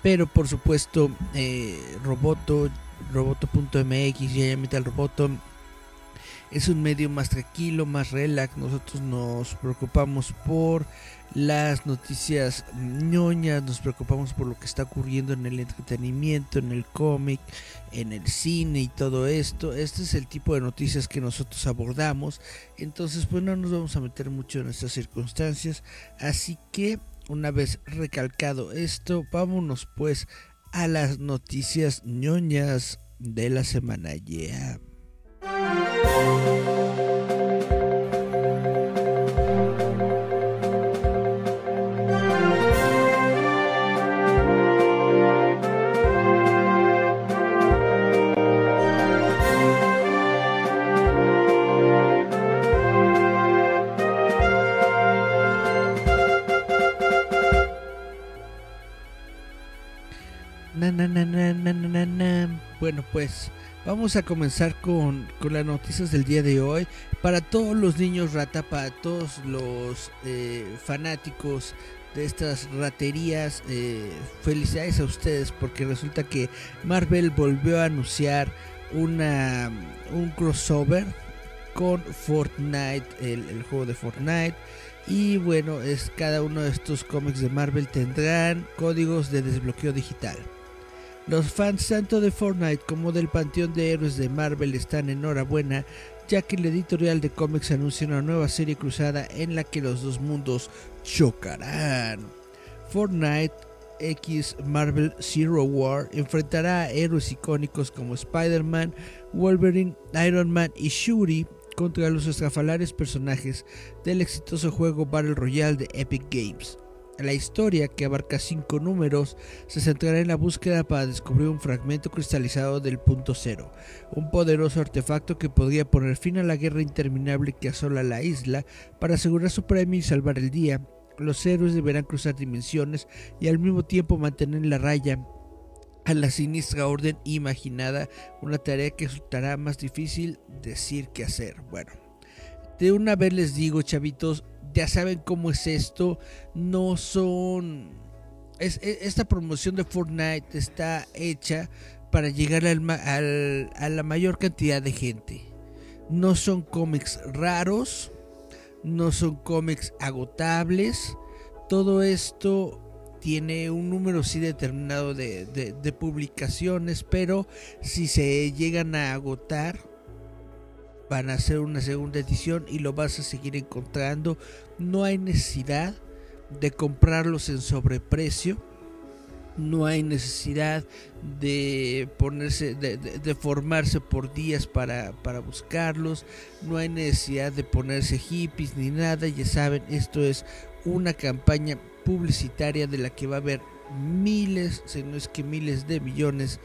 Pero por supuesto, eh, Roboto, Roboto.mx, ya Metal Roboto, es un medio más tranquilo, más relax. Nosotros nos preocupamos por las noticias ñoñas, nos preocupamos por lo que está ocurriendo en el entretenimiento, en el cómic, en el cine y todo esto. Este es el tipo de noticias que nosotros abordamos. Entonces, pues no nos vamos a meter mucho en estas circunstancias. Así que, una vez recalcado esto, vámonos pues a las noticias ñoñas de la semana. Yeah. Bueno, pues vamos a comenzar con, con las noticias del día de hoy. Para todos los niños rata, para todos los eh, fanáticos de estas raterías, eh, felicidades a ustedes porque resulta que Marvel volvió a anunciar una, un crossover con Fortnite, el, el juego de Fortnite. Y bueno, es cada uno de estos cómics de Marvel tendrán códigos de desbloqueo digital. Los fans tanto de Fortnite como del Panteón de Héroes de Marvel están enhorabuena, ya que la editorial de cómics anuncia una nueva serie cruzada en la que los dos mundos chocarán. Fortnite X Marvel Zero War enfrentará a héroes icónicos como Spider-Man, Wolverine, Iron Man y Shuri contra los estrafalarios personajes del exitoso juego Battle Royale de Epic Games. La historia, que abarca cinco números, se centrará en la búsqueda para descubrir un fragmento cristalizado del punto cero, un poderoso artefacto que podría poner fin a la guerra interminable que asola la isla. Para asegurar su premio y salvar el día, los héroes deberán cruzar dimensiones y al mismo tiempo mantener la raya a la siniestra orden imaginada, una tarea que resultará más difícil decir que hacer. Bueno, de una vez les digo, chavitos, ya saben cómo es esto, no son... E, esta promoción de Fortnite está hecha para llegar a la mayor cantidad de gente. No son cómics raros, no son cómics agotables. Todo esto tiene un número sí determinado de, de, publicaciones, pero si se llegan a agotar, van a hacer una segunda edición y lo vas a seguir encontrando. No hay necesidad de comprarlos en sobreprecio. No hay necesidad de ponerse, de, formarse por días para, para buscarlos. No hay necesidad de ponerse hippies ni nada. Ya saben, esto es una campaña publicitaria de la que va a haber miles, si no es que miles de millones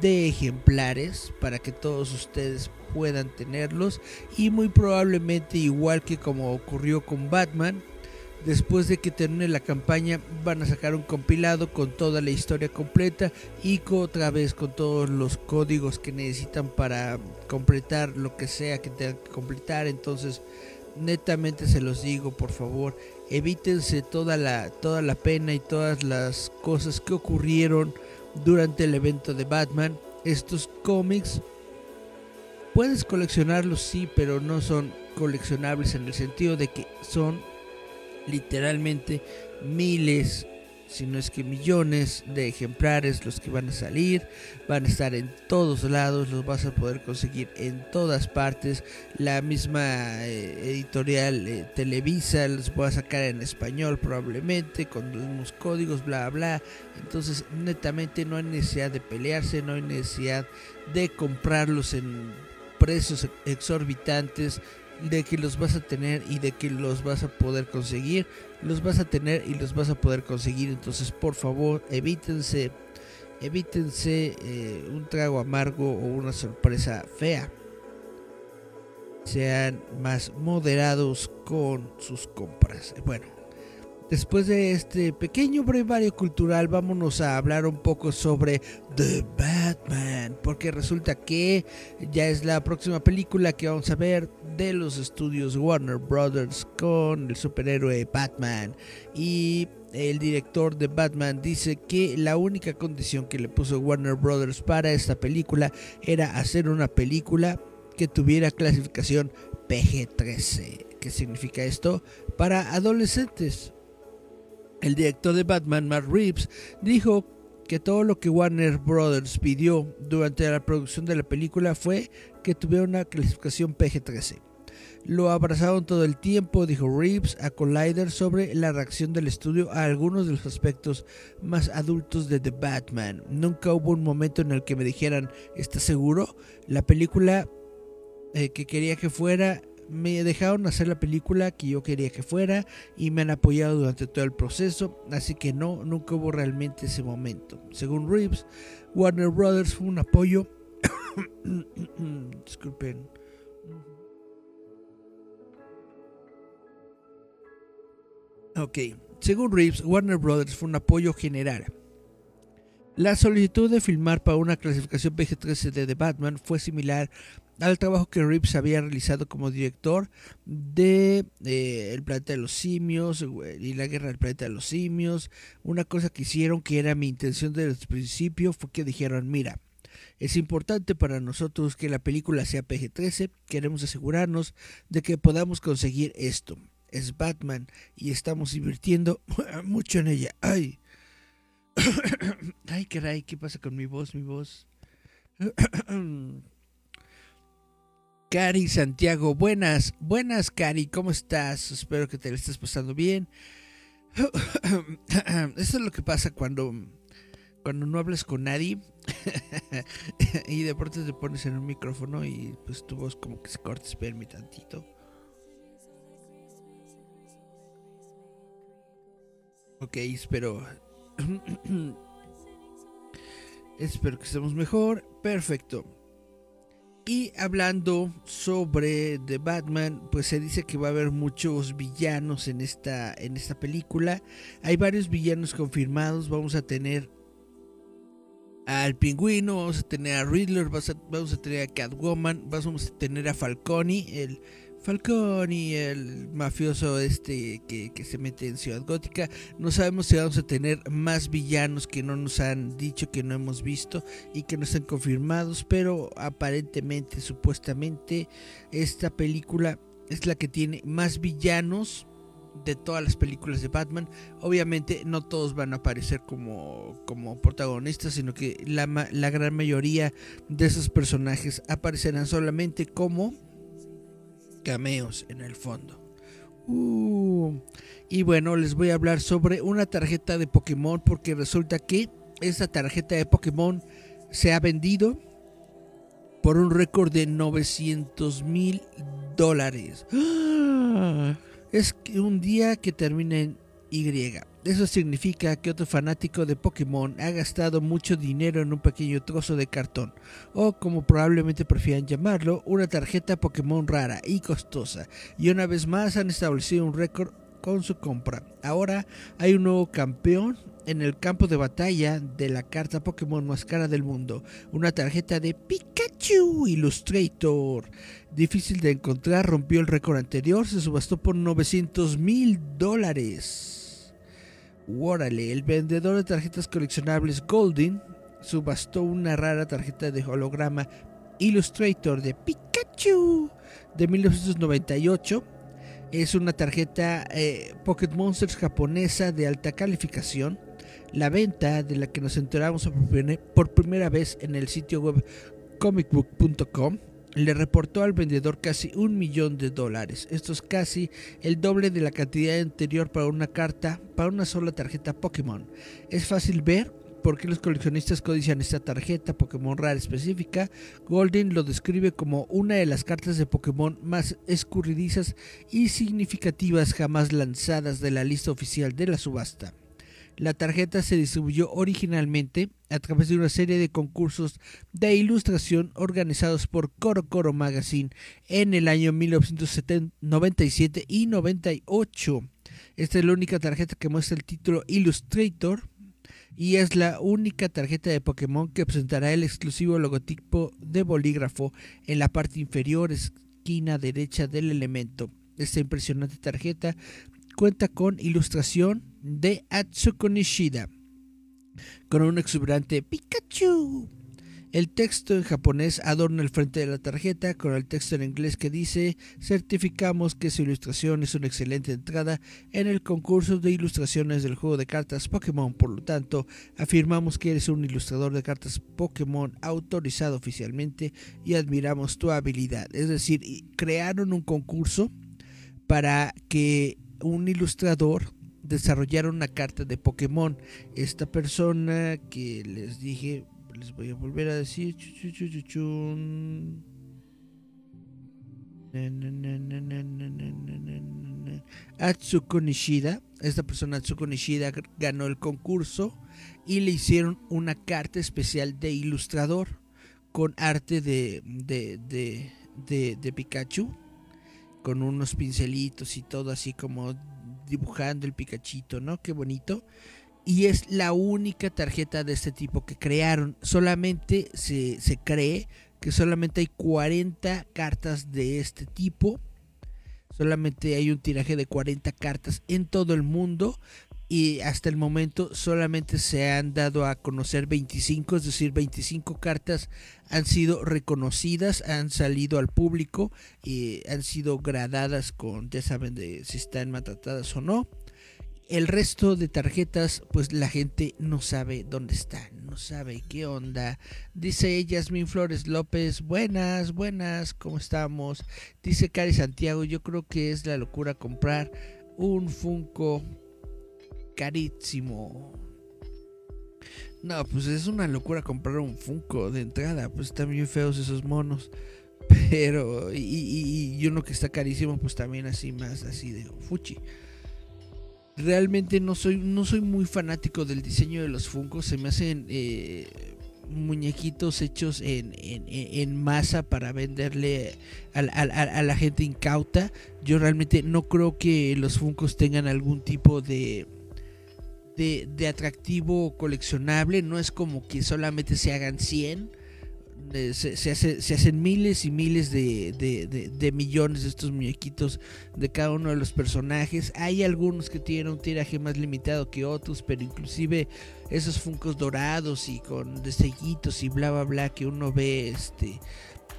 de ejemplares para que todos ustedes puedan tenerlos. Y muy probablemente igual que como ocurrió con Batman después de que termine la campaña van a sacar un compilado con toda la historia completa y otra vez con todos los códigos que necesitan para completar lo que sea que tengan que completar. Entonces netamente se los digo por favor evítense toda la, toda la pena y todas las cosas que ocurrieron durante el evento de Batman. Estos cómics puedes coleccionarlos, sí, pero no son coleccionables en el sentido de que son literalmente miles si no es que millones de ejemplares los que van a salir, van a estar en todos lados, los vas a poder conseguir en todas partes. La misma eh, editorial eh, Televisa los va a sacar en español probablemente, con los mismos códigos, bla, bla. Entonces, netamente no hay necesidad de pelearse, no hay necesidad de comprarlos en precios exorbitantes de que los vas a tener y de que los vas a poder conseguir, los vas a tener y los vas a poder conseguir. Entonces, por favor, evítense, evítense eh, un trago amargo o una sorpresa fea. Sean más moderados con sus compras. Bueno, Después de este pequeño brevario cultural, vámonos a hablar un poco sobre The Batman, porque resulta que ya es la próxima película que vamos a ver de los estudios Warner Brothers con el superhéroe Batman. Y el director de Batman dice que la única condición que le puso Warner Brothers para esta película era hacer una película que tuviera clasificación PG-13. ¿Qué significa esto? Para adolescentes el director de Batman, Matt Reeves, dijo que todo lo que Warner Brothers pidió durante la producción de la película fue que tuviera una clasificación PG-13. Lo abrazaron todo el tiempo, dijo Reeves a Collider sobre la reacción del estudio a algunos de los aspectos más adultos de The Batman. Nunca hubo un momento en el que me dijeran, ¿estás seguro? La película eh, que quería que fuera me dejaron hacer la película que yo quería que fuera y me han apoyado durante todo el proceso, así que no, nunca hubo realmente ese momento. Según Reeves, Warner Brothers fue un apoyo. Disculpen. Ok, según Reeves, Warner Brothers fue un apoyo general. La solicitud de filmar para una clasificación PG-13 de Batman fue similar al trabajo que Reeves había realizado como director de eh, El planeta de los simios y la guerra del planeta de los simios. Una cosa que hicieron que era mi intención desde el principio fue que dijeron, mira, es importante para nosotros que la película sea PG-13, queremos asegurarnos de que podamos conseguir esto. Es Batman y estamos invirtiendo mucho en ella. Ay, ay, caray, ¿qué pasa con mi voz? Mi voz. Cari Santiago. Buenas, buenas Cari, ¿cómo estás? Espero que te lo estés pasando bien. Eso es lo que pasa cuando, cuando no hablas con nadie y de pronto te pones en un micrófono y pues tu voz como que se corta, espérame tantito. Ok, espero. espero que estemos mejor. Perfecto. Y hablando sobre The Batman, pues se dice que va a haber muchos villanos en esta, en esta película. Hay varios villanos confirmados. Vamos a tener al pingüino, vamos a tener a Riddler, vamos a, vamos a tener a Catwoman, vamos a tener a Falconi, el Falconi, el mafioso este que, que se mete en Ciudad Gótica. No sabemos si vamos a tener más villanos que no nos han dicho, que no hemos visto y que no están confirmados, pero aparentemente, supuestamente, esta película es la que tiene más villanos de todas las películas de Batman. Obviamente no todos van a aparecer como, como protagonistas, sino que la, la gran mayoría de esos personajes aparecerán solamente como cameos en el fondo. Uh, y bueno, les voy a hablar sobre una tarjeta de Pokémon porque resulta que esta tarjeta de Pokémon se ha vendido por un récord de 900 mil dólares. ¡Ah! Es que un día que termina en Y. Eso significa que otro fanático de Pokémon ha gastado mucho dinero en un pequeño trozo de cartón, o como probablemente prefieran llamarlo, una tarjeta Pokémon rara y costosa, y una vez más han establecido un récord con su compra. Ahora hay un nuevo campeón en el campo de batalla de la carta Pokémon más cara del mundo, una tarjeta de Pikachu Illustrator. Difícil de encontrar, rompió el récord anterior, se subastó por 900 mil dólares. Órale, el vendedor de tarjetas coleccionables Golden subastó una rara tarjeta de holograma Illustrator de Pikachu de 1998. Es una tarjeta eh, Pocket Monsters japonesa de alta calificación. La venta de la que nos enteramos por primera vez en el sitio web comicbook.com le reportó al vendedor casi un millón de dólares. Esto es casi el doble de la cantidad anterior para una carta, para una sola tarjeta Pokémon. Es fácil ver por qué los coleccionistas codician esta tarjeta Pokémon rara específica. Golden lo describe como una de las cartas de Pokémon más escurridizas y significativas jamás lanzadas de la lista oficial de la subasta. La tarjeta se distribuyó originalmente a través de una serie de concursos de ilustración organizados por Coro Coro Magazine en el año 1997 y 98. Esta es la única tarjeta que muestra el título Illustrator y es la única tarjeta de Pokémon que presentará el exclusivo logotipo de bolígrafo en la parte inferior esquina derecha del elemento. Esta impresionante tarjeta cuenta con ilustración de Atsuko Nishida con un exuberante Pikachu. El texto en japonés adorna el frente de la tarjeta con el texto en inglés que dice certificamos que su ilustración es una excelente entrada en el concurso de ilustraciones del juego de cartas Pokémon. Por lo tanto, afirmamos que eres un ilustrador de cartas Pokémon autorizado oficialmente y admiramos tu habilidad. Es decir, crearon un concurso para que un ilustrador desarrollaron una carta de Pokémon. Esta persona que les dije, les voy a volver a decir. Atsuko Nishida, esta persona Atsuko Nishida ganó el concurso y le hicieron una carta especial de ilustrador con arte de, de, de, de, de Pikachu, con unos pincelitos y todo así como dibujando el Pikachito, ¿no? Qué bonito. Y es la única tarjeta de este tipo que crearon. Solamente se, se cree que solamente hay 40 cartas de este tipo. Solamente hay un tiraje de 40 cartas en todo el mundo. Y hasta el momento solamente se han dado a conocer 25, es decir, 25 cartas han sido reconocidas, han salido al público y han sido gradadas con, ya saben, de si están maltratadas o no. El resto de tarjetas, pues la gente no sabe dónde están, no sabe qué onda. Dice Yasmin Flores López, buenas, buenas, ¿cómo estamos? Dice Cari Santiago, yo creo que es la locura comprar un Funko carísimo. No, pues es una locura comprar un Funko de entrada, pues están bien feos esos monos. Pero, y, uno que está carísimo, pues también así más, así de fuchi. Realmente no soy, no soy muy fanático del diseño de los Funkos. Se me hacen eh, muñequitos hechos en, en- masa para venderle a, a la- a la gente incauta. Yo realmente no creo que los Funkos tengan algún tipo de de, de atractivo coleccionable, no es como que solamente se hagan 100, eh, se, se se hacen miles y miles de, de- de- de millones de estos muñequitos de cada uno de los personajes. Hay algunos que tienen un tiraje más limitado que otros, pero inclusive esos funcos dorados y con destellitos y bla bla bla que uno ve este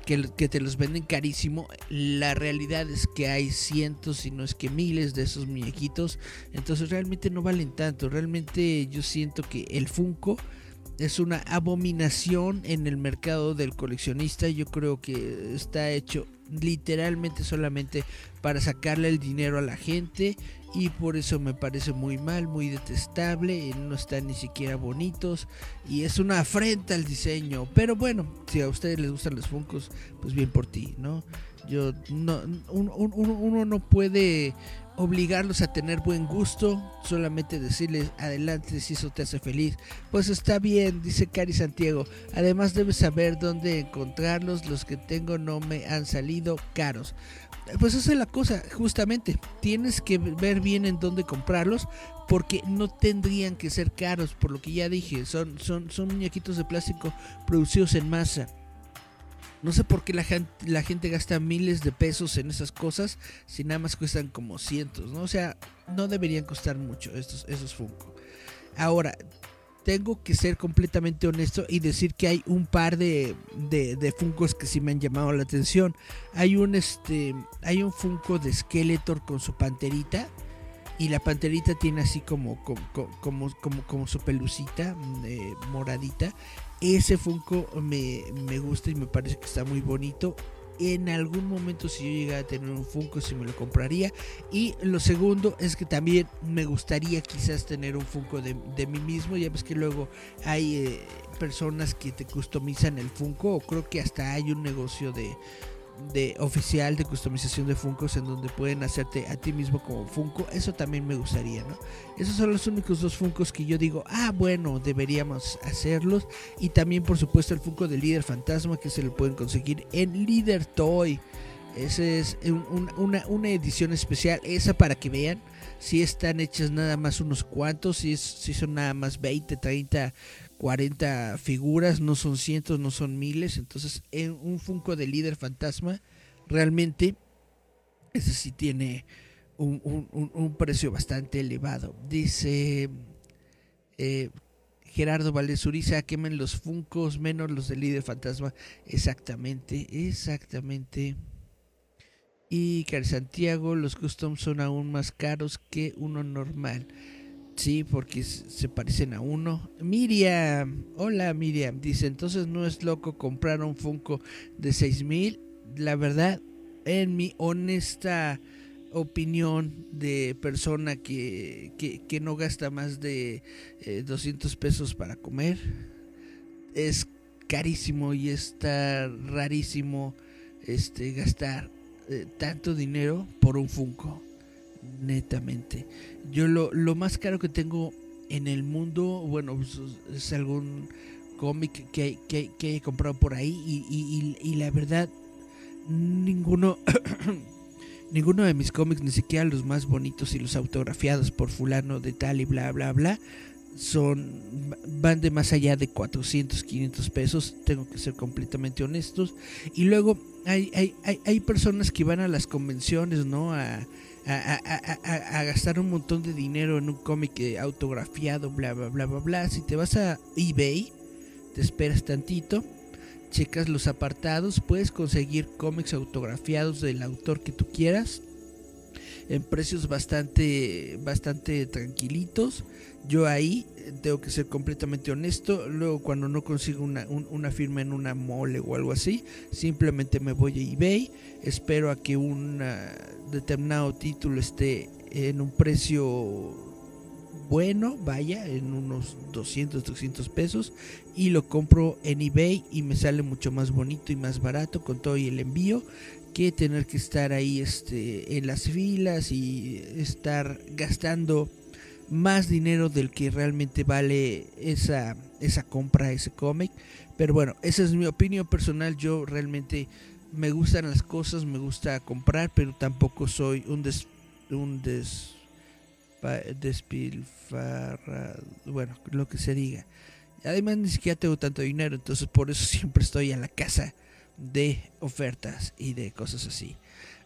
que, te los venden carísimo. La realidad es que hay cientos, si no es que miles de esos muñequitos. Entonces realmente no valen tanto. Realmente yo siento que el Funko es una abominación en el mercado del coleccionista. Yo creo que está hecho literalmente solamente para sacarle el dinero a la gente y por eso me parece muy mal, muy detestable, y no están ni siquiera bonitos y es una afrenta al diseño. Pero bueno, si a ustedes les gustan los Funkos, pues bien por ti, ¿no? Yo no un- un- uno, uno no puede obligarlos a tener buen gusto, solamente decirles adelante si eso te hace feliz. Pues está bien, dice Cari Santiago. Además debes saber dónde encontrarlos, los que tengo no me han salido caros. Pues esa es la cosa, justamente. Tienes que ver bien en dónde comprarlos porque no tendrían que ser caros, por lo que ya dije, son, son, son muñequitos de plástico producidos en masa. No sé por qué la gente, la gente gasta miles de pesos en esas cosas si nada más cuestan como cientos, ¿no? O sea, no deberían costar mucho estos, esos Funko. Ahora, tengo que ser completamente honesto y decir que hay un par de, de, Funkos que sí me han llamado la atención. Hay un este. Hay un Funko de Skeletor con su panterita. Y la panterita tiene así como, como, como, como, como su pelucita eh, moradita. Ese Funko me, me gusta y me parece que está muy bonito. En algún momento si yo llegara a tener un Funko sí me lo compraría. Y lo segundo es que también me gustaría quizás tener un Funko de, de mí mismo. Ya ves que luego hay eh, personas que te customizan el Funko. O creo que hasta hay un negocio de, de oficial de customización de Funkos en donde pueden hacerte a ti mismo como Funko. Eso también me gustaría, ¿no? Esos son los únicos dos Funkos que yo digo, ah, bueno, deberíamos hacerlos. Y también, por supuesto, el Funko del líder fantasma que se lo pueden conseguir en Líder Toy. Esa es un- un- una, una edición especial, esa para que vean si están hechas nada más unos cuantos, si, es, si son nada más 20, 30, 40 figuras, no son cientos, no son miles. Entonces, en un Funko de líder fantasma, realmente, ese sí tiene un, un- un- precio bastante elevado. Dice eh, Gerardo Valdez Uriza, quemen los Funcos menos los de líder fantasma. Exactamente, exactamente. Y Cari Santiago, los customs son aún más caros que uno normal. Sí, porque se parecen a uno. Miriam, hola Miriam, dice, entonces no es loco comprar un Funko de 6000. La verdad, en mi honesta opinión de persona que, que, que no gasta más de eh, 200 pesos para comer, es carísimo y está rarísimo este gastar eh, tanto dinero por un Funko. Netamente. Yo lo, lo más caro que tengo en el mundo, bueno, pues, es algún cómic que, que, que he comprado por ahí y, y- la verdad, ninguno, ninguno de mis cómics, ni siquiera los más bonitos y los autografiados por fulano de tal y bla, bla, bla, son van de más allá de 400, 500 pesos, tengo que ser completamente honestos. Y luego hay, hay, hay, hay personas que van a las convenciones, ¿no? A, a, a- gastar un montón de dinero en un cómic autografiado, bla, bla, bla, bla, bla. Si te vas a eBay, te esperas tantito, checas los apartados, puedes conseguir cómics autografiados del autor que tú quieras en precios bastante bastante tranquilitos. Yo ahí eh, tengo que ser completamente honesto. Luego cuando no consigo una, un- una firma en una mole o algo así, simplemente me voy a eBay, espero a que un ah, determinado título esté en un precio bueno, vaya, en unos 200, 300 pesos y lo compro en eBay y me sale mucho más bonito y más barato con todo y el envío que tener que estar ahí este en las filas y estar gastando más dinero del que realmente vale esa esa compra ese cómic pero bueno esa es mi opinión personal yo realmente me gustan las cosas me gusta comprar pero tampoco soy un des un des despilfarrado, bueno, lo que se diga. Además ni siquiera tengo tanto dinero, entonces por eso siempre estoy en la casa de ofertas y de cosas así.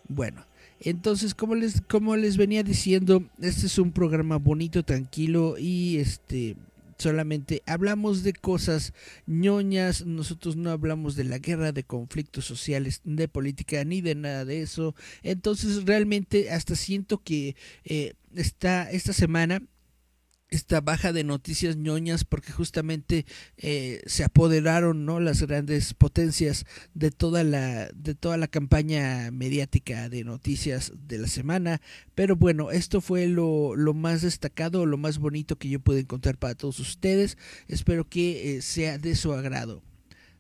Bueno, entonces como les como les venía diciendo, este es un programa bonito, tranquilo y este solamente hablamos de cosas ñoñas, nosotros no hablamos de la guerra, de conflictos sociales, de política, ni de nada de eso. Entonces realmente hasta siento que eh, esta, esta semana esta baja de noticias ñoñas porque justamente eh, se apoderaron no las grandes potencias de toda la de toda la campaña mediática de noticias de la semana. Pero bueno esto fue lo, lo más destacado lo más bonito que yo pude encontrar para todos ustedes. Espero que eh, sea de su agrado.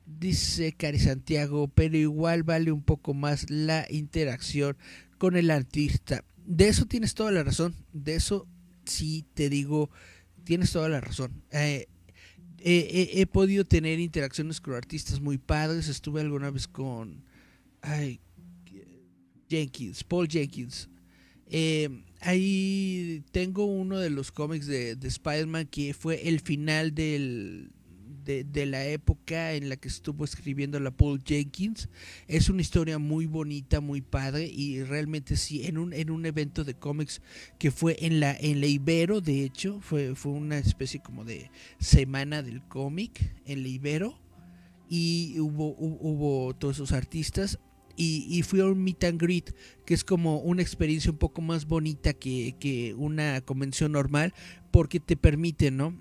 Dice Cari Santiago pero igual vale un poco más la interacción con el artista de eso tienes toda la razón de eso sí te digo, tienes toda la razón. Eh, he podido tener interacciones con artistas muy padres. Estuve alguna vez con ay, Jenkins, Paul Jenkins. Eh, ahí tengo uno de los cómics de, de Spider-Man que fue el final del, de, la época en la que estuvo escribiendo la Paul Jenkins. Es una historia muy bonita, muy padre y realmente sí, en un, en un evento de cómics que fue en la, en la Ibero, de hecho, fue, fue una especie como de semana del cómic en la Ibero y hubo, hubo, todos esos artistas. Y, y, fui a un meet and greet, que es como una experiencia un poco más bonita que, que una convención normal, porque te permite, ¿no?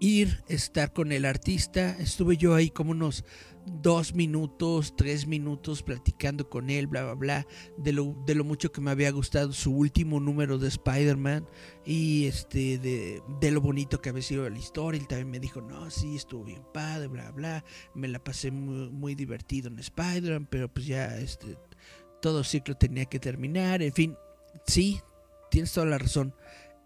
Ir, estar con el artista. Estuve yo ahí como unos dos minutos, tres minutos platicando con él, bla, bla, bla, de lo, de lo mucho que me había gustado su último número de Spider-Man y este, de, de, lo bonito que había sido la historia. Él también me dijo, no, sí, estuvo bien padre, bla, bla, me la pasé muy, muy divertido en Spider-Man, pero pues ya este, todo ciclo tenía que terminar, en fin, sí, tienes toda la razón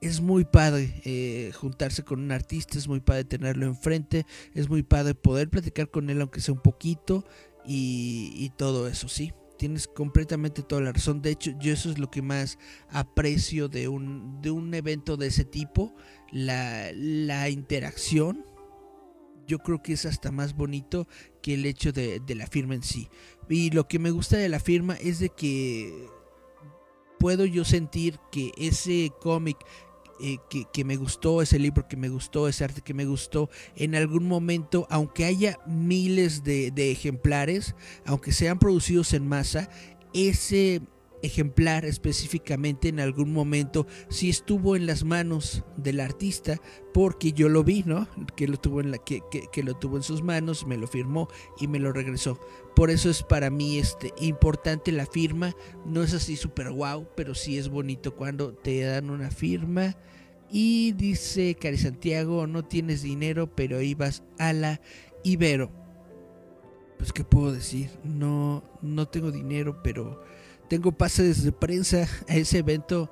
es muy padre eh, juntarse con un artista, es muy padre tenerlo enfrente, es muy padre poder platicar con él aunque sea un poquito y, todo eso, sí. Tienes completamente toda la razón. De hecho, yo eso es lo que más aprecio de un, de un evento de ese tipo, la, la interacción. Yo creo que es hasta más bonito que el hecho de, de la firma en sí. Y lo que me gusta de la firma es de que puedo yo sentir que ese cómic eh, que, me gustó, ese libro que me gustó, ese arte que me gustó, en algún momento, aunque haya miles de, de ejemplares, aunque sean producidos en masa, ese ejemplar específicamente en algún momento si estuvo en las manos del artista porque yo lo vi, ¿no? Que lo tuvo en la que, que, lo tuvo en sus manos, me lo firmó y me lo regresó. Por eso es para mí este importante la firma, no es así súper guau, pero sí es bonito cuando te dan una firma. Y dice Cari Santiago, no tienes dinero, pero ibas a la Ibero. Pues qué puedo decir, no no tengo dinero, pero tengo pases de prensa a ese evento.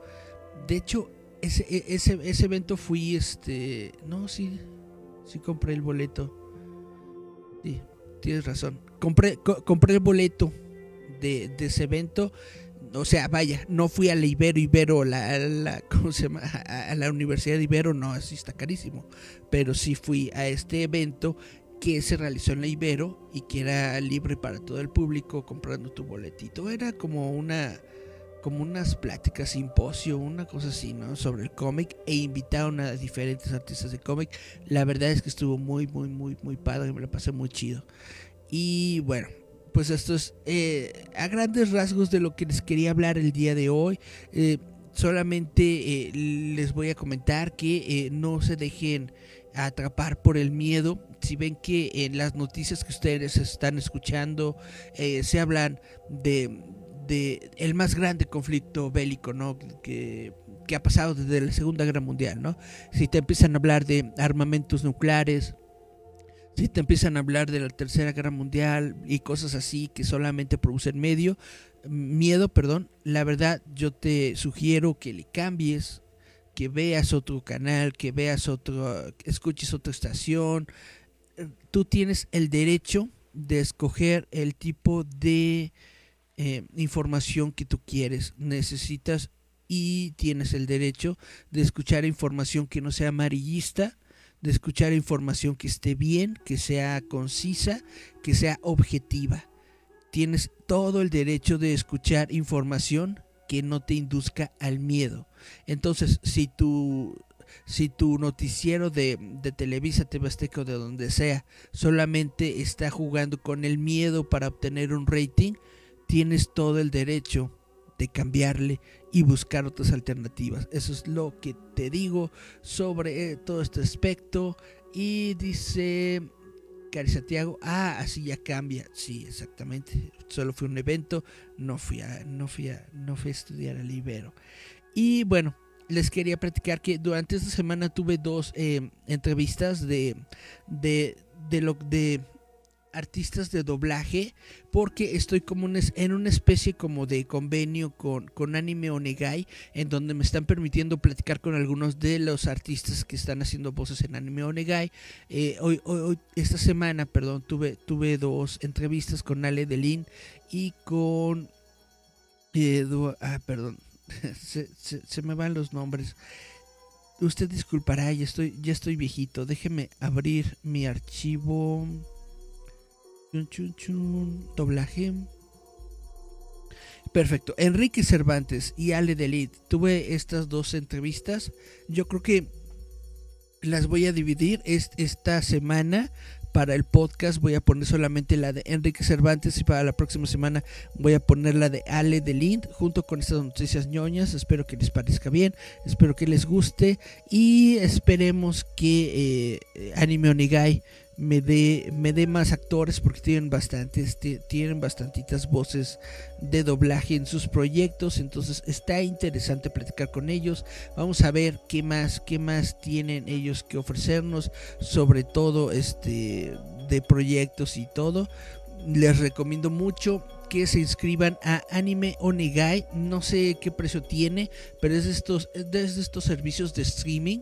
De hecho, ese, e, ese, ese evento fui, este... No, sí, sí compré el boleto. Sí, tienes razón. Compré, compré el boleto de, de, ese evento. O sea, vaya, no fui a la Ibero, Ibero, la, la, ¿cómo se llama? A, a la Universidad de Ibero, no, así está carísimo. Pero sí fui a este evento que se realizó en la Ibero y que era libre para todo el público comprando tu boletito. Era como una como unas pláticas, simposio, una cosa así, ¿no? Sobre el cómic e invitaron a diferentes artistas de cómic. La verdad es que estuvo muy, muy, muy, muy padre, me lo pasé muy chido. Y bueno, pues esto es eh, a grandes rasgos de lo que les quería hablar el día de hoy. Eh, solamente eh, les voy a comentar que no se dejen atrapar por el miedo. Si ven que en las noticias que ustedes están escuchando eh, se hablan de, de, el más grande conflicto bélico, ¿no? Que, que, ha pasado desde la Segunda Guerra Mundial, ¿no? Si te empiezan a hablar de armamentos nucleares, si te empiezan a hablar de la Tercera Guerra Mundial y cosas así que solamente producen medio, miedo, perdón, la verdad yo te sugiero que le cambies que veas otro canal, que veas otro, escuches otra estación. Tú tienes el derecho de escoger el tipo de eh, información que tú quieres. Necesitas y tienes el derecho de escuchar información que no sea amarillista, de escuchar información que esté bien, que sea concisa, que sea objetiva. Tienes todo el derecho de escuchar información que no te induzca al miedo. Entonces, si tu, si tu noticiero de, de Televisa, TV Azteca de donde sea solamente está jugando con el miedo para obtener un rating, tienes todo el derecho de cambiarle y buscar otras alternativas. Eso es lo que te digo sobre eh, todo este aspecto. Y dice Cari Santiago, ah, así ya cambia. Sí, exactamente. Solo fue un evento, no fui a, no fui a, no fui a estudiar al Ibero. Y bueno, les quería platicar que durante esta semana tuve dos eh, entrevistas de, de, de lo de artistas de doblaje porque estoy como en una especie como de convenio con, con Anime Onegai en donde me están permitiendo platicar con algunos de los artistas que están haciendo voces en Anime Onegai. Eh, hoy, hoy, esta semana perdón tuve tuve dos entrevistas con Ale Delin y con eh, ah, perdón se, se, me van los nombres usted disculpará ya estoy ya estoy viejito déjeme abrir mi archivo Chun, chun, chun. Doblaje. Perfecto. Enrique Cervantes y Ale Delit. Tuve estas dos entrevistas. Yo creo que las voy a dividir esta semana. Para el podcast voy a poner solamente la de Enrique Cervantes y para la próxima semana voy a poner la de Ale Delint junto con estas noticias ñoñas. Espero que les parezca bien, espero que les guste y esperemos que eh, Anime Onigai me dé me dé más actores porque tienen bastantes tienen bastantitas voces de doblaje en sus proyectos entonces está interesante platicar con ellos. Vamos a ver qué más qué más tienen ellos que ofrecernos sobre todo este de proyectos y todo. Les recomiendo mucho que se inscriban a Anime Onegai. No sé qué precio tiene pero es de estos es de estos servicios de streaming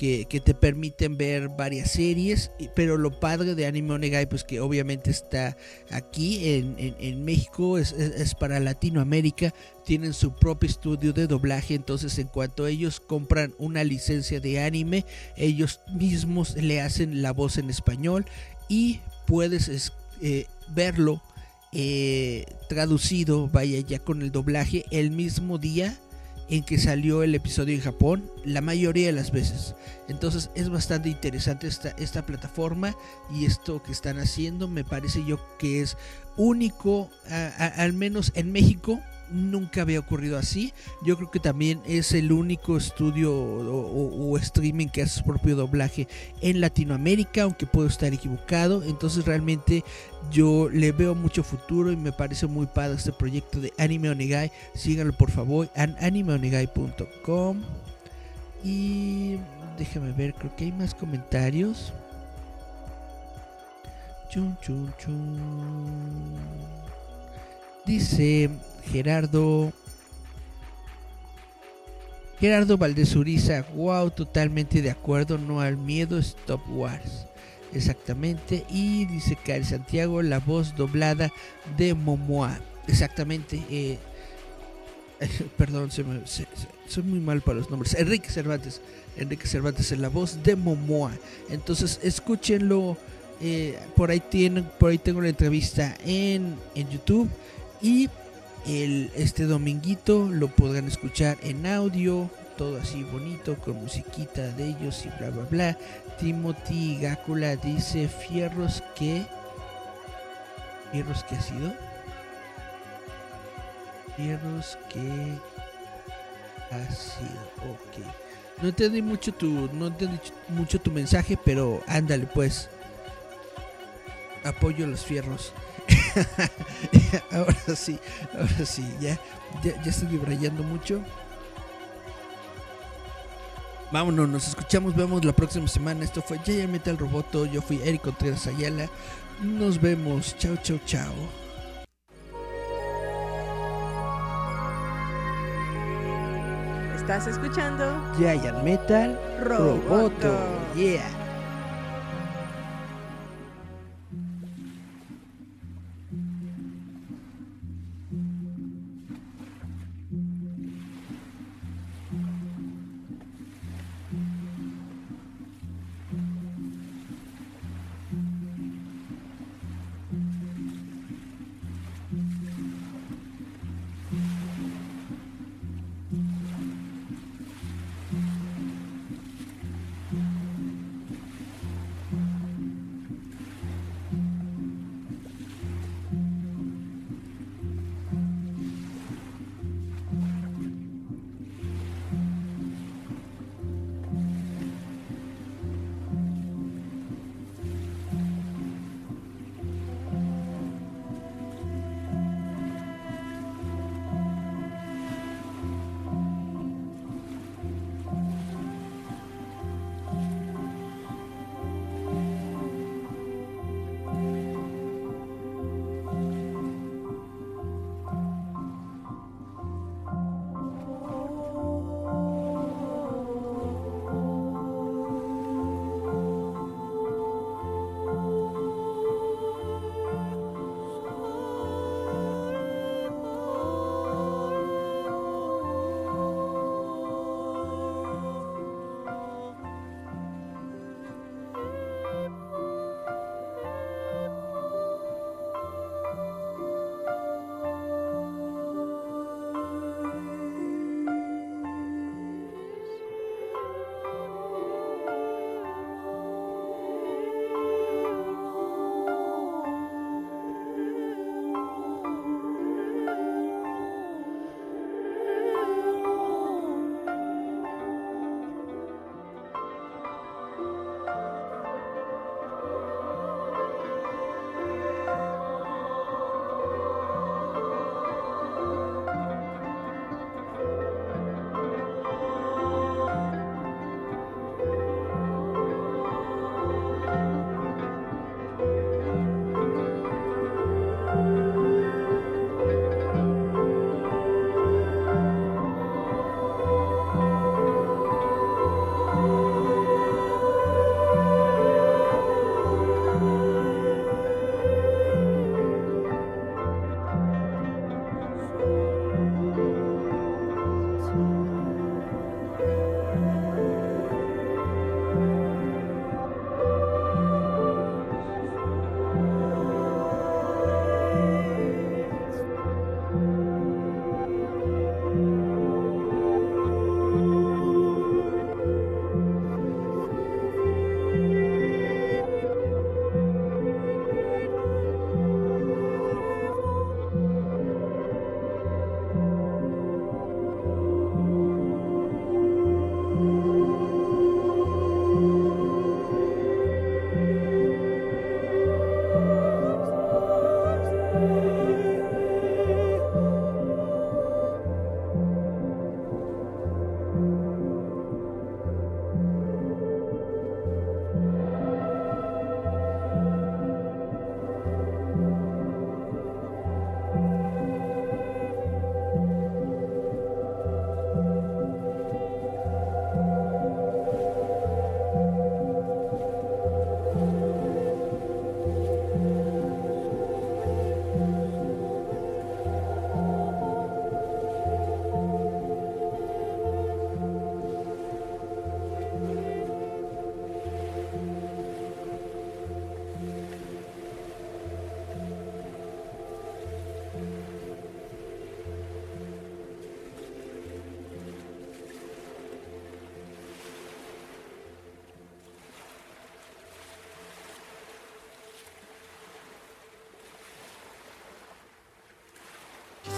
que, te permiten ver varias series, pero lo padre de Anime Onegai, pues que obviamente está aquí en, México, es, para Latinoamérica, tienen su propio estudio de doblaje, entonces en cuanto ellos compran una licencia de anime, ellos mismos le hacen la voz en español y puedes eh, verlo eh, traducido, vaya ya con el doblaje, el mismo día en que salió el episodio en Japón, la mayoría de las veces. Entonces es bastante interesante esta, esta plataforma y esto que están haciendo me parece yo que es único, al menos en México, nunca había ocurrido así. Yo creo que también es el único estudio o, streaming que hace su propio doblaje en Latinoamérica, aunque puedo estar equivocado. Entonces realmente yo le veo mucho futuro y me parece muy padre este proyecto de Anime Onegai. Síganlo por favor en animeonegai.com. Y déjame ver, creo que hay más comentarios. Chun, chun, chun. Dice Gerardo. Gerardo Valdezuriza, wow, totalmente de acuerdo, no al miedo, Stop Wars. Exactamente. Y dice Cari Santiago, la voz doblada de Momoa. Exactamente. Eh, perdón, se me, soy muy mal para los nombres. Enrique Cervantes. Enrique Cervantes es la voz de Momoa. Entonces, escúchenlo. Eh, por ahí tienen, por ahí tengo la entrevista en, en YouTube. Y el, este dominguito lo podrán escuchar en audio, todo así bonito, con musiquita de ellos y bla bla bla. Timothy Gácula dice fierros que. ¿Fierros que ha sido? Fierros que ha sido. Ok. No entendí mucho tu. No entendí mucho tu mensaje, pero ándale pues. Apoyo los fierros. ahora sí, ahora sí, ya, ya, estoy vibrando mucho. Vámonos, nos escuchamos, vemos la próxima semana. Esto fue Jaya Metal Roboto. Yo fui Eric Contreras Ayala. Nos vemos. Chao, chao, chao. Estás escuchando Giant Metal Roboto. Roboto. Yeah.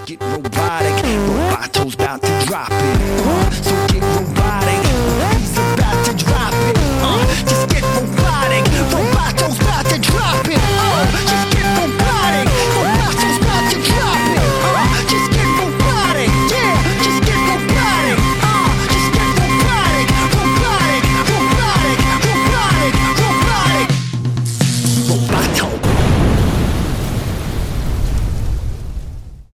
get robotic. Roboto's about to drop it.